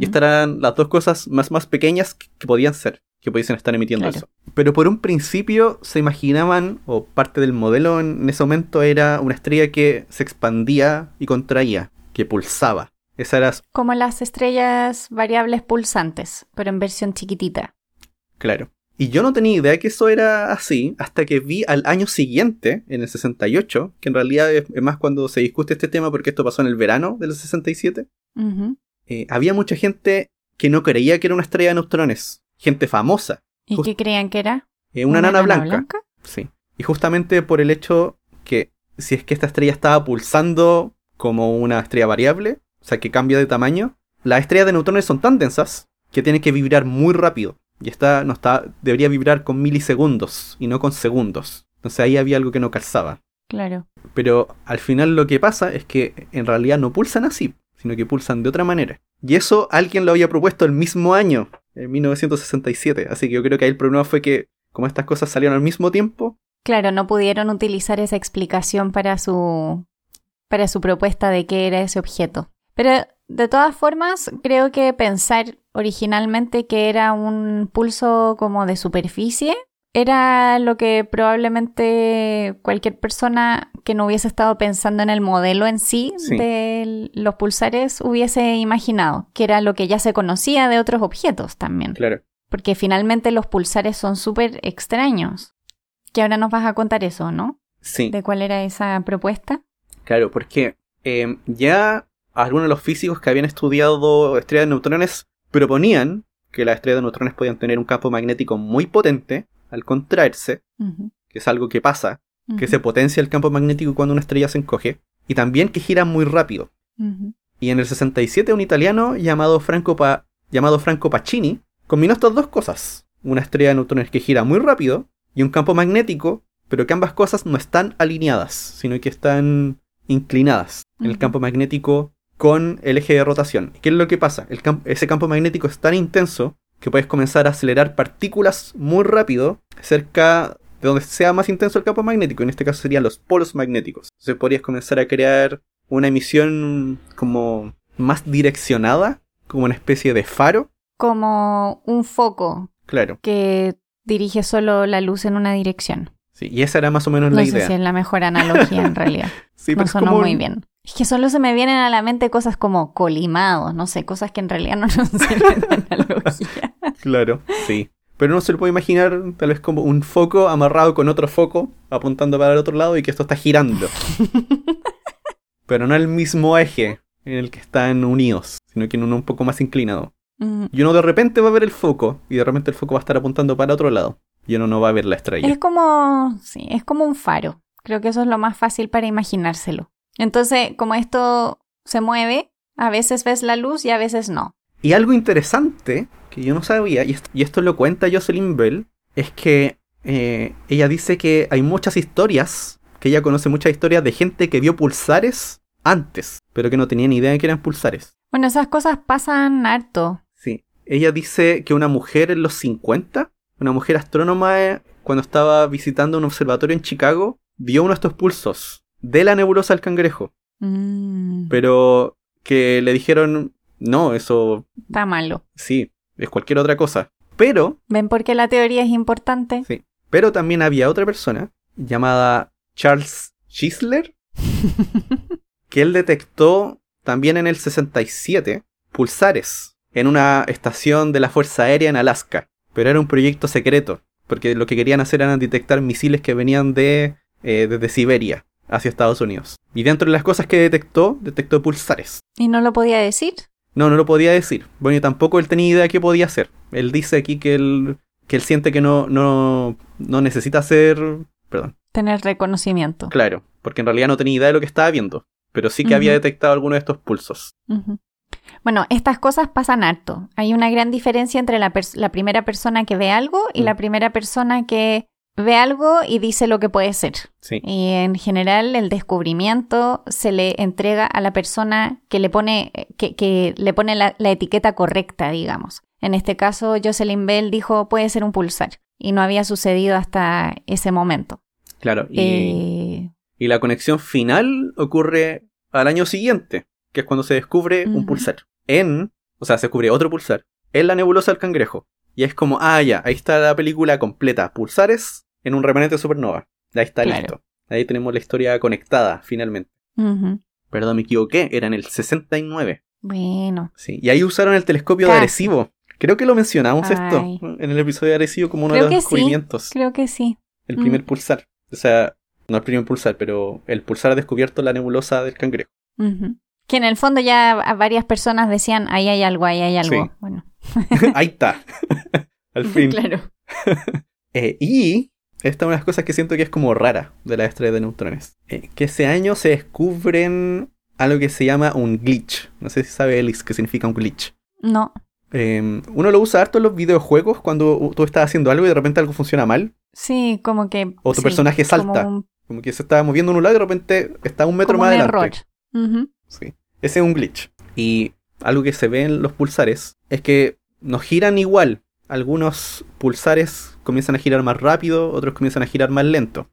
Y estarán las dos cosas más más pequeñas que, podían ser, que pudiesen estar emitiendo eso. Pero por un principio se imaginaban, o parte del modelo en ese momento era una estrella que se expandía y contraía, que pulsaba. Esa era... Como las estrellas variables pulsantes, pero en versión chiquitita. Claro. Y yo no tenía idea que eso era así hasta que vi al año siguiente, en el 68, que en realidad es, más cuando se discute este tema porque esto pasó en el verano del 67. Eh, había mucha gente que no creía que era una estrella de neutrones, gente famosa. ¿Y qué creían que era? Eh, una, nana, blanca. Sí. Y justamente por el hecho que si es que esta estrella estaba pulsando como una estrella variable, o sea que cambia de tamaño, las estrellas de neutrones son tan densas que tienen que vibrar muy rápido. Y esta no está, debería vibrar con milisegundos y no con segundos. Entonces ahí había algo que no calzaba. Claro. Pero al final lo que pasa es que en realidad no pulsan así, sino que pulsan de otra manera. Y eso alguien lo había propuesto el mismo año, en 1967. Así que yo creo que ahí el problema fue que, como estas cosas salieron al mismo tiempo. Claro, no pudieron utilizar esa explicación para su. para su propuesta de qué era ese objeto. Pero de todas formas, creo que pensar originalmente que era un pulso como de superficie era lo que probablemente cualquier persona que no hubiese estado pensando en el modelo en sí, Sí. de los pulsares hubiese imaginado, que era lo que ya se conocía de otros objetos también. Claro. Porque finalmente los pulsares son súper extraños. Que ahora nos vas a contar eso, ¿no? Sí. De cuál era esa propuesta. Claro, porque eh, ya algunos de los físicos que habían estudiado estrellas de neutrones proponían que las estrellas de neutrones podían tener un campo magnético muy potente al contraerse, que es algo que pasa, que se potencia el campo magnético cuando una estrella se encoge, y también que gira muy rápido. Y en el 67 un italiano llamado Franco, Pa- llamado Franco Pacini combinó estas dos cosas. Una estrella de neutrones que gira muy rápido y un campo magnético, pero que ambas cosas no están alineadas, sino que están inclinadas. El Ujú. campo magnético con el eje de rotación. ¿Qué es lo que pasa? El ese campo magnético es tan intenso que puedes comenzar a acelerar partículas muy rápido cerca de donde sea más intenso el campo magnético. En este caso serían los polos magnéticos. Entonces podrías comenzar a crear una emisión como más direccionada, como una especie de faro. Como un foco Claro, que dirige solo la luz en una dirección. sí, y esa era más o menos No la sé idea. si es la mejor analogía en realidad. Sí, pero no sonó como un- muy bien. Es que solo se me vienen a la mente cosas como colimados, no sé, cosas que en realidad no nos sirven de analogía. Claro, sí. Pero uno se lo puede imaginar tal vez como un foco amarrado con otro foco apuntando para el otro lado y que esto está girando. Pero no el mismo eje en el que están unidos, sino que en uno un poco más inclinado. Mm, Y uno de repente va a ver el foco y de repente el foco va a estar apuntando para otro lado. Y uno no va a ver la estrella. Es como, sí, es como un faro. Creo que eso es lo más fácil para imaginárselo. Entonces, como esto se mueve, a veces ves la luz y a veces no. Y algo interesante que yo no sabía, y esto, y esto lo cuenta Jocelyn Bell, es que eh, ella dice que hay muchas historias, que ella conoce muchas historias de gente que vio pulsares antes, pero que no tenía ni idea de que eran pulsares. Bueno, esas cosas pasan harto. Sí. Ella dice que una mujer en los 50, una mujer astrónoma, eh, cuando estaba visitando un observatorio en Chicago, vio uno de estos pulsos de la nebulosa del cangrejo, Mm, pero que le dijeron, no, eso está malo. sí, es cualquier otra cosa. Pero ¿Ven por qué la teoría es importante? Sí. Pero también había otra persona llamada Charles Chisler que él detectó también en el 67 pulsares en una estación de la Fuerza Aérea en Alaska. Pero era un proyecto secreto, porque lo que querían hacer era detectar misiles que venían de eh, desde Siberia hacia Estados Unidos. Y dentro de las cosas que detectó, detectó pulsares. ¿Y no lo podía decir? No, no lo podía decir. Bueno, y tampoco él tenía idea qué podía hacer. Él dice aquí que él, que él siente que no, no, no necesita hacer... Perdón. Tener reconocimiento. Claro, porque en realidad no tenía idea de lo que estaba viendo. Pero sí que había detectado alguno de estos pulsos. Bueno, estas cosas pasan harto. Hay una gran diferencia entre la, la primera persona que ve algo y Mm. la primera persona que ve algo y dice lo que puede ser. Sí. Y en general el descubrimiento se le entrega a la persona que le pone, que, que le pone la, la etiqueta correcta, digamos. En este caso, Jocelyn Bell dijo puede ser un pulsar. Y no había sucedido hasta ese momento. Claro. Y, Eh, y la conexión final ocurre al año siguiente, que es cuando se descubre un pulsar. En, o sea, se descubre otro pulsar, en la nebulosa del cangrejo. Y es como, ah, ya, ahí está la película completa. Pulsares en un remanente de supernova. Ahí está Claro. listo. Ahí tenemos la historia conectada, finalmente. Perdón, me equivoqué, era en el 69. Bueno, Sí, y ahí usaron el telescopio de. Arecibo. Creo que lo mencionamos Ay. esto en el episodio de Arecibo como uno Creo de los que sí. descubrimientos. creo que sí. El Mm. primer pulsar. O sea, no el primer pulsar, pero el pulsar ha descubierto la nebulosa del cangrejo. Que en el fondo ya varias personas decían, ahí hay algo, ahí hay algo. Sí. Bueno, ahí está. Al fin. claro. Eh, y esta es una de las cosas que siento que es como rara de la estrella de neutrones. Eh, que ese año se descubren algo que se llama un glitch. No sé si sabe Ellis qué significa un glitch. No, Eh, uno lo usa harto en los videojuegos cuando tú estás haciendo algo y de repente algo funciona mal. sí, como que... O tu sí, personaje salta. Como un, Como que se está moviendo en un lado y de repente está un metro como más un adelante. error. Ujú. Sí. Ese es un glitch. Y algo que se ve en los pulsares es que no giran igual. Algunos pulsares comienzan a girar más rápido, otros comienzan a girar más lento.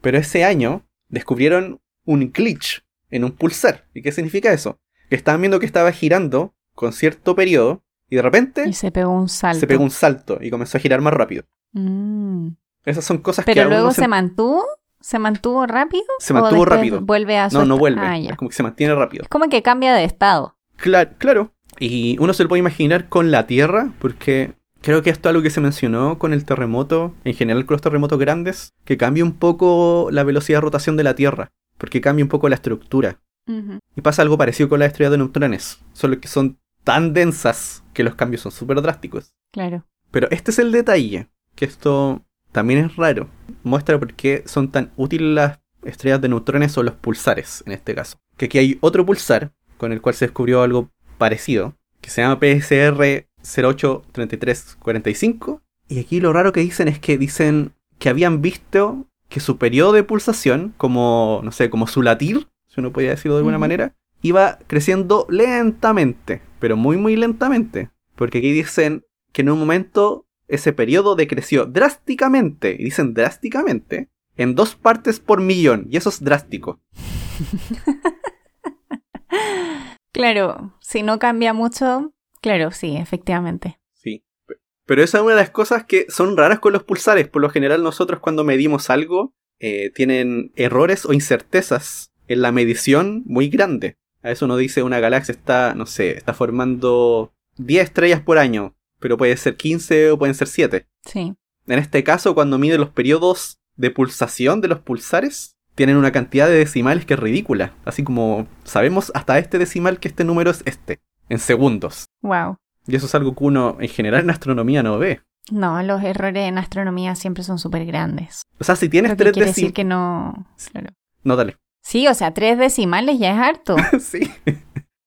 Pero ese año descubrieron un glitch en un pulsar. ¿Y qué significa eso? Que estaban viendo que estaba girando con cierto periodo y de repente Y se pegó un salto. se pegó un salto y comenzó a girar más rápido. Mm. Esas son cosas que Pero aún no luego se, se mantuvo, se mantuvo rápido. se ¿O mantuvo rápido. Vuelve a su No, no vuelve. Ah, es como que se mantiene rápido. Es como que cambia de estado. Claro, claro. Y uno se lo puede imaginar con la Tierra, porque creo que esto es algo que se mencionó con el terremoto, en general con los terremotos grandes, que cambia un poco la velocidad de rotación de la Tierra, porque cambia un poco la estructura. Y pasa algo parecido con las estrellas de neutrones, solo que son tan densas que los cambios son súper drásticos. Claro. Pero este es el detalle, que esto también es raro. Muestra por qué son tan útiles las estrellas de neutrones o los pulsares, en este caso. Que aquí hay otro pulsar con el cual se descubrió algo parecido, que se llama PSR 083345. Y aquí lo raro que dicen es que dicen que habían visto que su periodo de pulsación, como, no sé, como su latir, si uno podía decirlo de alguna manera, iba creciendo lentamente, pero muy muy lentamente. Porque aquí dicen que en un momento ese periodo decreció drásticamente, y dicen drásticamente, en dos partes por millón, y eso es drástico. Claro, si no cambia mucho, claro, sí, efectivamente. Sí. Pe- Pero esa es una de las cosas que son raras con los pulsares. Por lo general nosotros cuando medimos algo, eh, tienen errores o incertezas en la medición muy grande. A eso uno dice una galaxia está, no sé, está formando 10 estrellas por año, pero puede ser 15 o pueden ser 7. Sí. En este caso, cuando mide los periodos de pulsación de los pulsares, tienen una cantidad de decimales que es ridícula. Así como sabemos hasta este decimal que este número es este, en segundos. Wow. Y eso es algo que uno en general en astronomía no ve. No, los errores en astronomía siempre son súper grandes. O sea, si tienes Lo tres quiere decir decimales... que no. Claro. No, dale. Sí, o sea, tres decimales ya es harto. sí.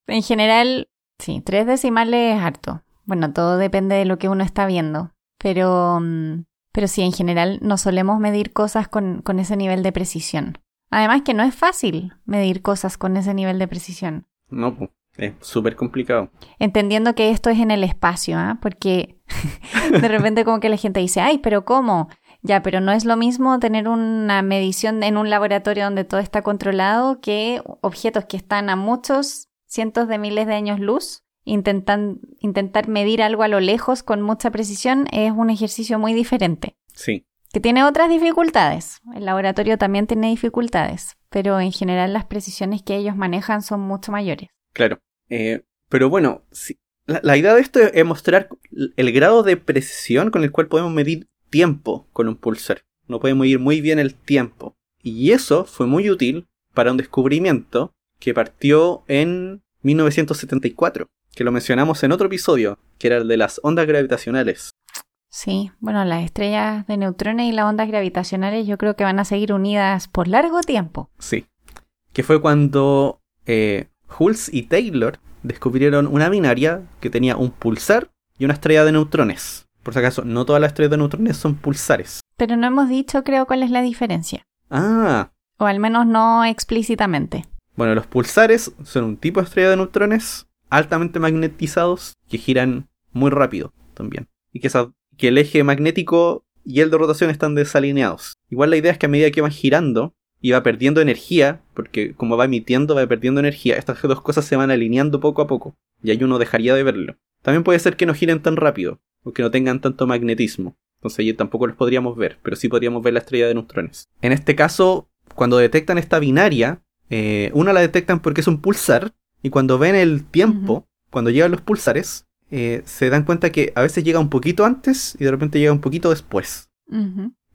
En general, sí, tres decimales es harto. Bueno, todo depende de lo que uno está viendo. Pero, mm, pero sí, en general no solemos medir cosas con, con ese nivel de precisión. Además que no es fácil medir cosas con ese nivel de precisión. No, pu, es súper complicado. Entendiendo que esto es en el espacio, ¿ah? Porque de repente como que la gente dice, ay, pero ¿cómo? Ya, pero no es lo mismo tener una medición en un laboratorio donde todo está controlado que objetos que están a muchos cientos de miles de años luz. Intentan, intentar medir algo a lo lejos con mucha precisión es un ejercicio muy diferente, Sí. que tiene otras dificultades. El laboratorio también tiene dificultades, pero en general las precisiones que ellos manejan son mucho mayores. Claro. Eh, pero bueno, sí, la, la idea de esto es mostrar el grado de precisión con el cual podemos medir tiempo con un pulsar. No podemos medir muy bien el tiempo. Y eso fue muy útil para un descubrimiento que partió en 1974, que lo mencionamos en otro episodio, que era el de las ondas gravitacionales. Sí, bueno, las estrellas de neutrones y las ondas gravitacionales yo creo que van a seguir unidas por largo tiempo. Sí. Que fue cuando eh, Hulse y Taylor descubrieron una binaria que tenía un pulsar y una estrella de neutrones. Por si acaso, no todas las estrellas de neutrones son pulsares. Pero no hemos dicho, creo, cuál es la diferencia. Ah, O al menos no explícitamente. bueno, los pulsares son un tipo de estrella de neutrones altamente magnetizados que giran muy rápido también. Y que, esa- que el eje magnético y el de rotación están desalineados. Igual la idea es que a medida que van girando y va perdiendo energía, porque como va emitiendo va perdiendo energía, estas dos cosas se van alineando poco a poco. Y ahí uno dejaría de verlo. También puede ser que no giren tan rápido, o que no tengan tanto magnetismo. Entonces ahí tampoco los podríamos ver, pero sí podríamos ver la estrella de neutrones. En este caso, cuando detectan esta binaria, eh, una la detectan porque es un pulsar, y cuando ven el tiempo, cuando llegan los pulsares, eh, se dan cuenta que a veces llega un poquito antes y de repente llega un poquito después.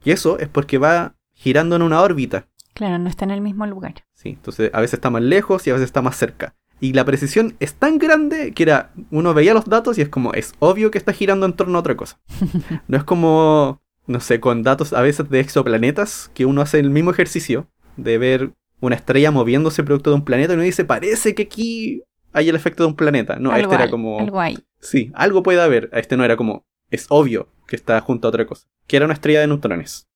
Y eso es porque va girando en una órbita. Claro, no está en el mismo lugar. Sí, entonces a veces está más lejos y a veces está más cerca. Y la precisión es tan grande que era, uno veía los datos y es como, es obvio que está girando en torno a otra cosa. No es como, no sé, con datos a veces de exoplanetas, que uno hace el mismo ejercicio de ver una estrella moviéndose producto de un planeta y uno dice, parece que aquí hay el efecto de un planeta. No, algo este era hay, como... Algo hay. Sí, algo puede haber. Este no era como, es obvio que está junto a otra cosa. Que era una estrella de neutrones.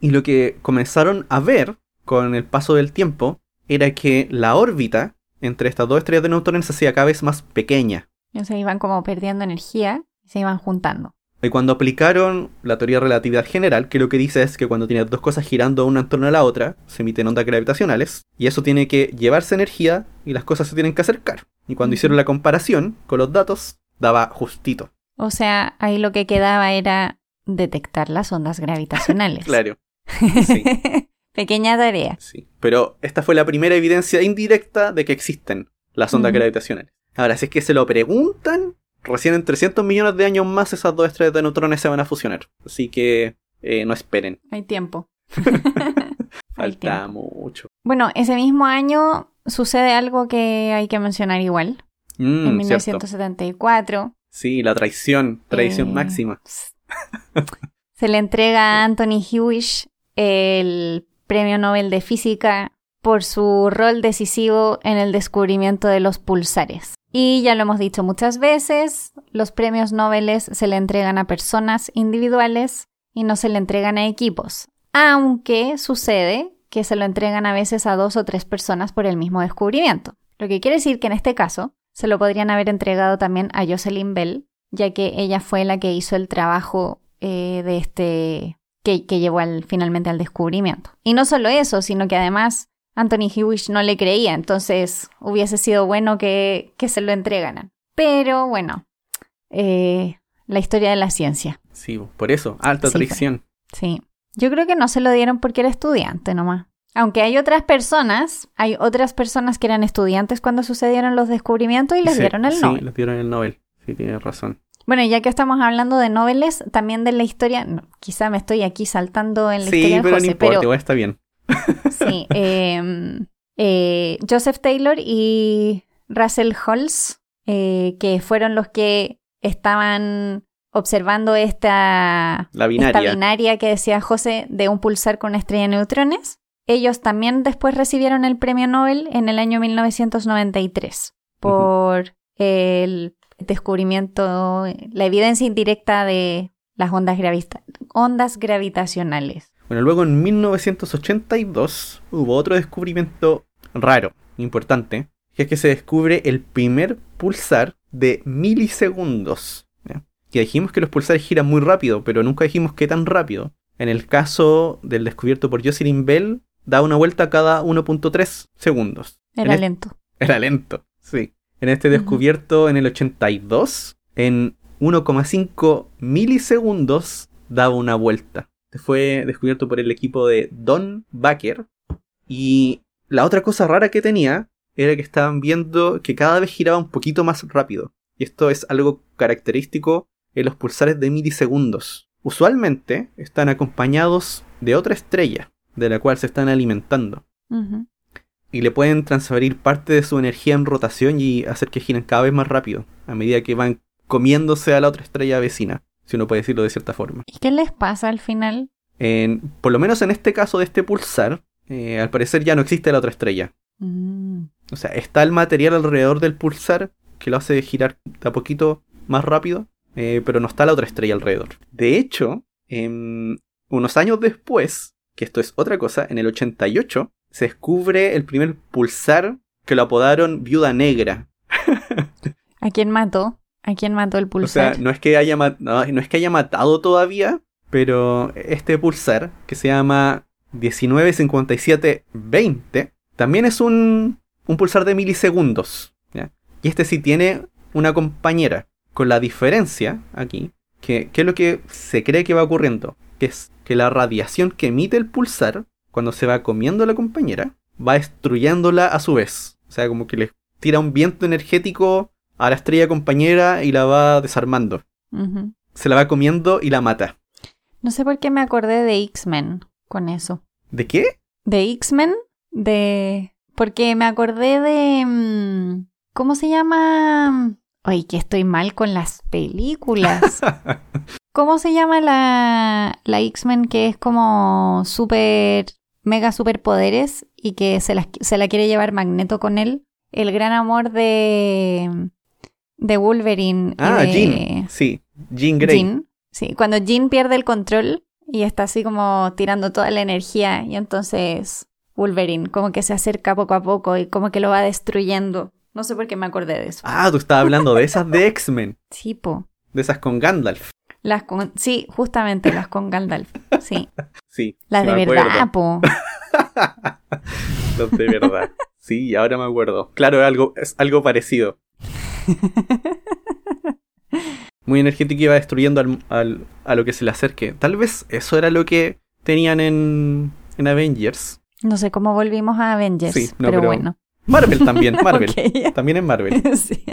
Y lo que comenzaron a ver con el paso del tiempo era que la órbita entre estas dos estrellas de neutrones se hacía cada vez más pequeña. O sea, iban como perdiendo energía y se iban juntando. Y cuando aplicaron la teoría de relatividad general, que lo que dice es que cuando tienes dos cosas girando una en torno a la otra, se emiten ondas gravitacionales, y eso tiene que llevarse energía y las cosas se tienen que acercar. Y cuando hicieron la comparación con los datos, daba justito. O sea, ahí lo que quedaba era detectar las ondas gravitacionales. Claro. Sí, Pequeña tarea. sí. Pero esta fue la primera evidencia indirecta de que existen las ondas gravitacionales. Ahora, si es que se lo preguntan, recién en 300 millones de años más esas dos estrellas de neutrones se van a fusionar. Así que eh, no esperen. Hay tiempo. Hay Falta tiempo. mucho. Bueno, ese mismo año sucede algo que hay que mencionar igual. Mm, en cierto. 1974 Sí, la traición, traición Eh, máxima. se le entrega a Anthony Hewish el Premio Nobel de Física por su rol decisivo en el descubrimiento de los pulsares. Y ya lo hemos dicho muchas veces, los premios Nobel se le entregan a personas individuales y no se le entregan a equipos, aunque sucede que se lo entregan a veces a dos o tres personas por el mismo descubrimiento. Lo que quiere decir que en este caso se lo podrían haber entregado también a Jocelyn Bell, ya que ella fue la que hizo el trabajo eh, de este que, que llevó al, finalmente al descubrimiento. Y no solo eso, sino que además Anthony Hewish no le creía, entonces hubiese sido bueno que, que se lo entregaran. Pero bueno, eh, la historia de la ciencia, Sí, por eso, alta Sí, fue. traición. sí. Yo creo que no se lo dieron porque era estudiante nomás. Aunque hay otras personas, hay otras personas que eran estudiantes cuando sucedieron los descubrimientos y les Sí, dieron el sí, Nobel. les dieron el Nobel. Sí, tienes razón. Bueno, ya que estamos hablando de noveles, también de la historia, no, quizá me estoy aquí saltando en la Sí, historia de pero no José, importa, pero está bien. sí, eh, eh, Joseph Taylor y Russell Holmes, eh, que fueron los que estaban observando esta, La esta binaria. binaria que decía José de un pulsar con una estrella de neutrones. Ellos también después recibieron el premio Nobel en el año 1993 por el descubrimiento, la evidencia indirecta de las ondas, gravita- ondas gravitacionales. Bueno, luego en 1982 hubo otro descubrimiento raro, importante, que es que se descubre el primer pulsar de milisegundos. ¿ya? Que dijimos que los pulsares giran muy rápido, pero nunca dijimos qué tan rápido. En el caso del descubierto por Jocelyn Bell, da una vuelta cada 1.3 segundos. Era En lento. Era lento, sí. En este descubierto en el 82, en 1,5 milisegundos daba una vuelta. Fue descubierto por el equipo de Don Baker. Y la otra cosa rara que tenía era que estaban viendo que cada vez giraba un poquito más rápido. Y esto es algo característico en los pulsares de milisegundos. Usualmente están acompañados de otra estrella, de la cual se están alimentando. Y le pueden transferir parte de su energía en rotación y hacer que giren cada vez más rápido a medida que van comiéndose a la otra estrella vecina, si uno puede decirlo de cierta forma. ¿Y qué les pasa al final? En- por lo menos en este caso de este pulsar, eh, al parecer ya no existe la otra estrella. Mm, O sea, está el material alrededor del pulsar que lo hace girar de a poquito más rápido, eh, pero no está la otra estrella alrededor. De hecho, em, unos años después, que esto es otra cosa, en el 88 se descubre el primer pulsar que lo apodaron Viuda Negra. ¿A quién mató? ¿A quién mató el O pulsar? sea, no es que haya, no, no es que haya matado todavía, pero este pulsar, que se llama 195720, también es un, un pulsar de milisegundos. ¿ya? Y este sí tiene una compañera, con la diferencia aquí, que, que es lo que se cree que va ocurriendo, que es que la radiación que emite el pulsar, cuando se va comiendo a la compañera, va destruyéndola a su vez. O sea, como que le tira un viento energético a la estrella compañera y la va desarmando. Se la va comiendo y la mata. No sé por qué me acordé de X-Men con eso. ¿De qué? ¿De X-Men? De... Porque me acordé de... mm, ¿Cómo se llama? Ay, que estoy mal con las películas. ¿Cómo se llama la, la X-Men que es como super... Mega superpoderes y que se, las- se la quiere llevar Magneto con él? El gran amor de... De Wolverine. ah, de- Jean. Sí, Jean Grey. Jean, sí, cuando Jean pierde el control y está así como tirando toda la energía y entonces Wolverine como que se acerca poco a poco y como que lo va destruyendo. No sé por qué me acordé de eso. Ah, tú estabas hablando de esas de X-Men. Sí, po. De esas con Gandalf. Las con... Sí, justamente las con Gandalf. Sí. Sí. Las de verdad, po. Las de verdad. Sí, ahora me acuerdo. Claro, es algo, es algo parecido. muy energético y va destruyendo al, al- a lo que se le acerque. Tal vez eso era lo que tenían en, en Avengers. No sé cómo volvimos a Avengers, Sí, no, pero, pero- bueno. Marvel también, Marvel. También en Marvel. Sí.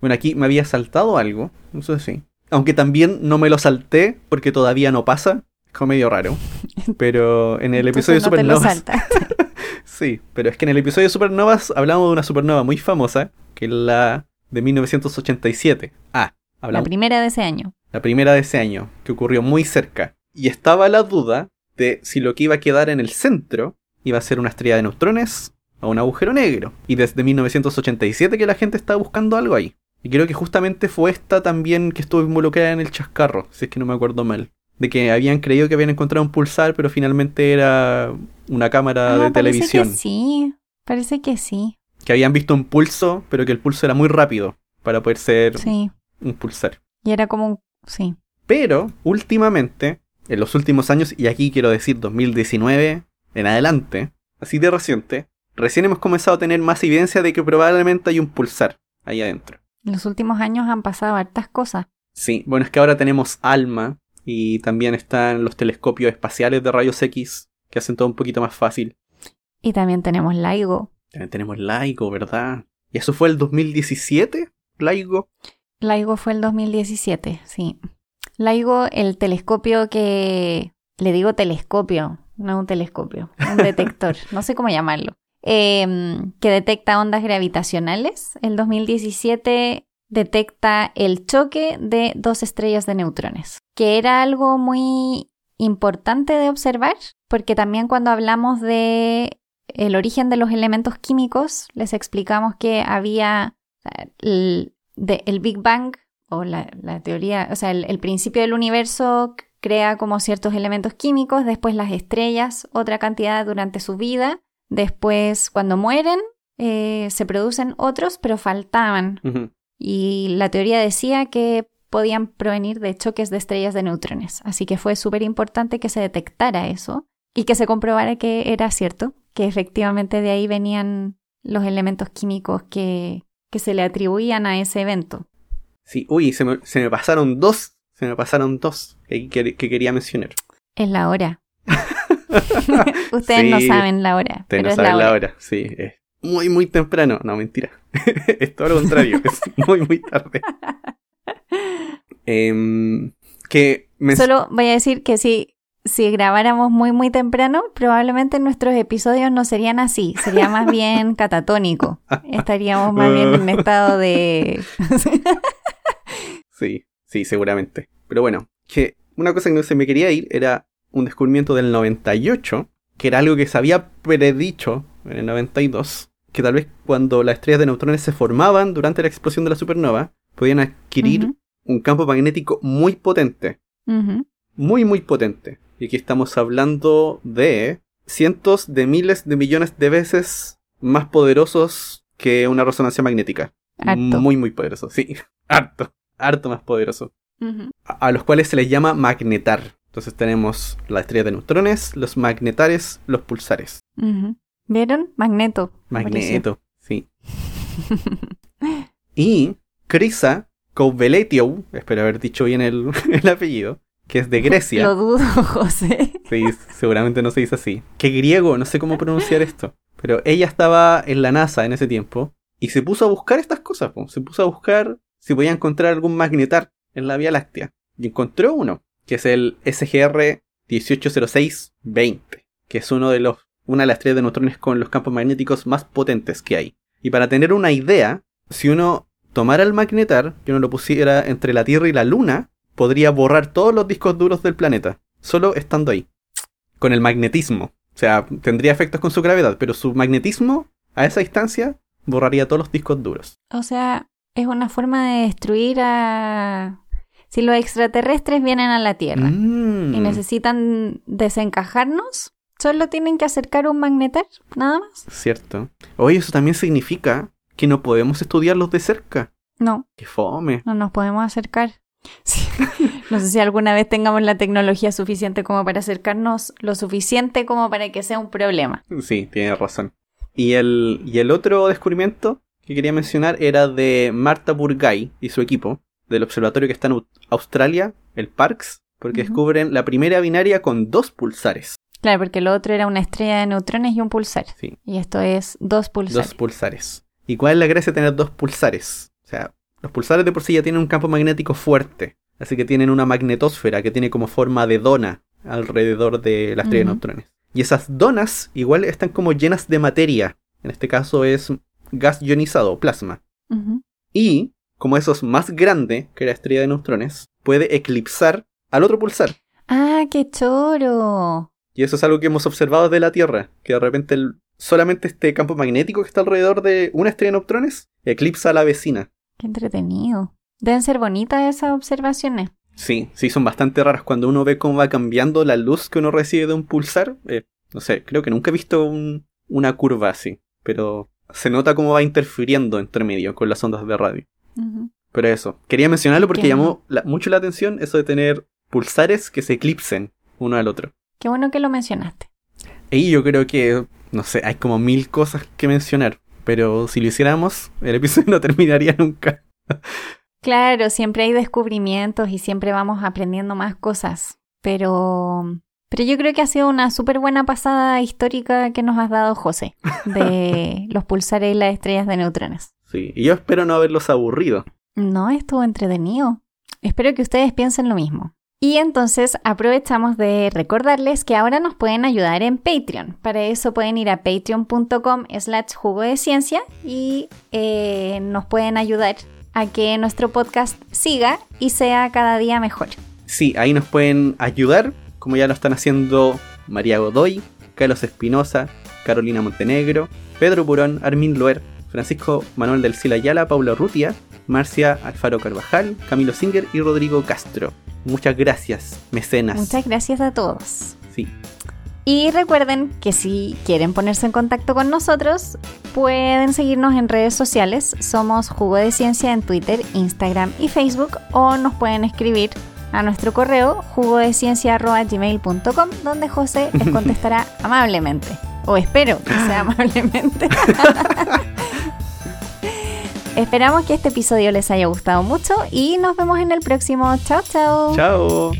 Bueno, aquí me había saltado algo, eso sí. Aunque también no me lo salté porque todavía no pasa. Es como medio raro. Pero en el episodio de no te lo Supernovas. Sí, pero es que en el episodio de Supernovas hablamos de una supernova muy famosa, que es la de 1987. Ah, La hablamos primera de ese año. la primera de ese año, que ocurrió muy cerca. Y estaba la duda de si lo que iba a quedar en el centro iba a ser una estrella de neutrones o un agujero negro. Y desde 1987 que la gente estaba buscando algo ahí. Y creo que justamente fue esta también que estuvo involucrada en el chascarro, si es que no me acuerdo mal. De que habían creído que habían encontrado un pulsar, pero finalmente era una cámara Ah, de televisión. Que sí, parece que sí. que habían visto un pulso, pero que el pulso era muy rápido para poder ser Sí. un pulsar. Y era como un... Sí. Pero últimamente, en los últimos años, y aquí quiero decir 2019 en adelante, así de reciente, recién hemos comenzado a tener más evidencia de que probablemente hay un pulsar ahí adentro. En los últimos años han pasado hartas cosas. Sí, bueno, es que ahora tenemos ALMA y también están los telescopios espaciales de rayos X que hacen todo un poquito más fácil. Y también tenemos LIGO. También tenemos LIGO, ¿verdad? ¿Y eso fue el 2017? ¿LIGO? LIGO fue el 2017, sí. LIGO, el telescopio que... Le digo telescopio, no un telescopio, un detector, no sé cómo llamarlo. Em, que detecta ondas gravitacionales. El 2017 detecta el choque de dos estrellas de neutrones, que era algo muy importante de observar, porque también cuando hablamos de el origen de los elementos químicos, les explicamos que había el, Big Bang o la, teoría, o sea, el principio del universo crea como ciertos elementos químicos, después las estrellas, otra cantidad durante su vida, después cuando mueren eh, se producen otros, pero faltaban. Y la teoría decía que podían provenir de choques de estrellas de neutrones. Así que fue súper importante que se detectara eso y que se comprobara que era cierto, que efectivamente de ahí venían los elementos químicos que, que se le atribuían a ese evento. Sí, uy, se me, se me pasaron dos. Se me pasaron dos que, que- que quería mencionar. Es la hora. Ustedes no saben la hora, Ustedes pero no es saben la hora. la hora. Sí, es muy, muy temprano. No, mentira. es todo lo contrario. es muy, muy tarde. Em, que me... Solo voy a decir que si, si grabáramos muy muy temprano, probablemente nuestros episodios no serían así, sería más bien catatónico. Estaríamos más bien en estado de... Sí, sí, seguramente. Pero bueno, que una cosa que no se me quería ir era un descubrimiento del 98, que era algo que se había predicho en el 92, que tal vez cuando las estrellas de neutrones se formaban durante la explosión de la supernova, podían adquirir un campo magnético muy potente. muy muy potente. Y aquí estamos hablando de cientos de miles de millones de veces más poderosos que una resonancia magnética. Harto. Muy muy poderoso, sí. Harto, harto más poderoso. A los cuales se les llama magnetar. Entonces tenemos la estrella de neutrones, los magnetares, los pulsares. ¿Vieron? Magneto. Magneto, sí. Y Krisa Kouveletiu, espero haber dicho bien el, el apellido, que es de Grecia. Lo dudo, José. Sí, seguramente no se dice así. Que griego, no sé cómo pronunciar esto. Pero ella estaba en la NASA en ese tiempo y se puso a buscar estas cosas. po. Se puso a buscar si podía encontrar algún magnetar en la Vía Láctea. Y encontró uno, que es el SGR 1806-20, que es uno de los, una de las estrellas de neutrones con los campos magnéticos más potentes que hay. Y para tener una idea, si uno tomara el magnetar y uno lo pusiera entre la Tierra y la Luna, podría borrar todos los discos duros del planeta, solo estando ahí con el magnetismo. O sea, tendría efectos con su gravedad, pero su magnetismo a esa distancia borraría todos los discos duros. O sea, es una forma de destruir a... Si los extraterrestres vienen a la Tierra Mm. y necesitan desencajarnos, solo tienen que acercar un magnetar, nada más. Cierto. Oye, eso también significa que no podemos estudiarlos de cerca. No, Qué fome. no nos podemos acercar. Sí. No sé si alguna vez tengamos la tecnología suficiente como para acercarnos lo suficiente como para que sea un problema. Sí, tiene razón. Y el, y el otro descubrimiento que quería mencionar era de Marta Burgay y su equipo, del observatorio que está en Australia, el Parkes, porque descubren la primera binaria con dos pulsares. Claro, porque lo otro era una estrella de neutrones y un pulsar. Sí, Y esto es dos pulsares. dos pulsares. ¿Y cuál es la gracia de tener dos pulsares? O sea, los pulsares de por sí ya tienen un campo magnético fuerte, así que tienen una magnetosfera que tiene como forma de dona alrededor de la estrella de neutrones. Y esas donas igual están como llenas de materia. En este caso es gas ionizado, plasma. Y, como eso es más grande que la estrella de neutrones, puede eclipsar al otro pulsar. Ah, qué choro. Y eso es algo que hemos observado desde la Tierra, que de repente el- solamente este campo magnético que está alrededor de una estrella de neutrones eclipsa a la vecina. Qué entretenido. Deben ser bonitas esas observaciones. Sí, sí, son bastante raras cuando uno ve cómo va cambiando la luz que uno recibe de un pulsar. eh, no sé, creo que nunca he visto un- una curva así, pero se nota cómo va interfiriendo entre medio con las ondas de radio. Pero eso, quería mencionarlo porque Qué llamó la- mucho la atención eso de tener pulsares que se eclipsen uno al otro. Qué bueno que lo mencionaste. Y yo creo que, no sé, hay como mil cosas que mencionar, pero si lo hiciéramos, el episodio no terminaría nunca. Claro, siempre hay descubrimientos y siempre vamos aprendiendo más cosas, pero, pero yo creo que ha sido una súper buena pasada histórica que nos has dado, José, de los pulsares y las estrellas de neutrones. Sí, y yo espero no haberlos aburrido. No, estuvo entretenido. Espero que ustedes piensen lo mismo. Y entonces aprovechamos de recordarles que ahora nos pueden ayudar en Patreon. Para eso pueden ir a patreon.com slash jugo de ciencia y eh, nos pueden ayudar a que nuestro podcast siga y sea cada día mejor. Sí, ahí nos pueden ayudar, como ya lo están haciendo María Godoy, Carlos Espinosa, Carolina Montenegro, Pedro Purón, Armin Loer, Francisco Manuel del Sila Ayala, Paula Rutia, Marcia Alfaro Carvajal, Camilo Singer y Rodrigo Castro. Muchas gracias, mecenas. Muchas gracias a todos. Sí. Y recuerden que si quieren ponerse en contacto con nosotros, pueden seguirnos en redes sociales. Somos Jugo de Ciencia en Twitter, Instagram y Facebook o nos pueden escribir a nuestro correo jugodeciencia.gmail.com donde José les contestará amablemente. O espero que sea amablemente. Esperamos que este episodio les haya gustado mucho y nos vemos en el próximo. Chao, chao. Chao.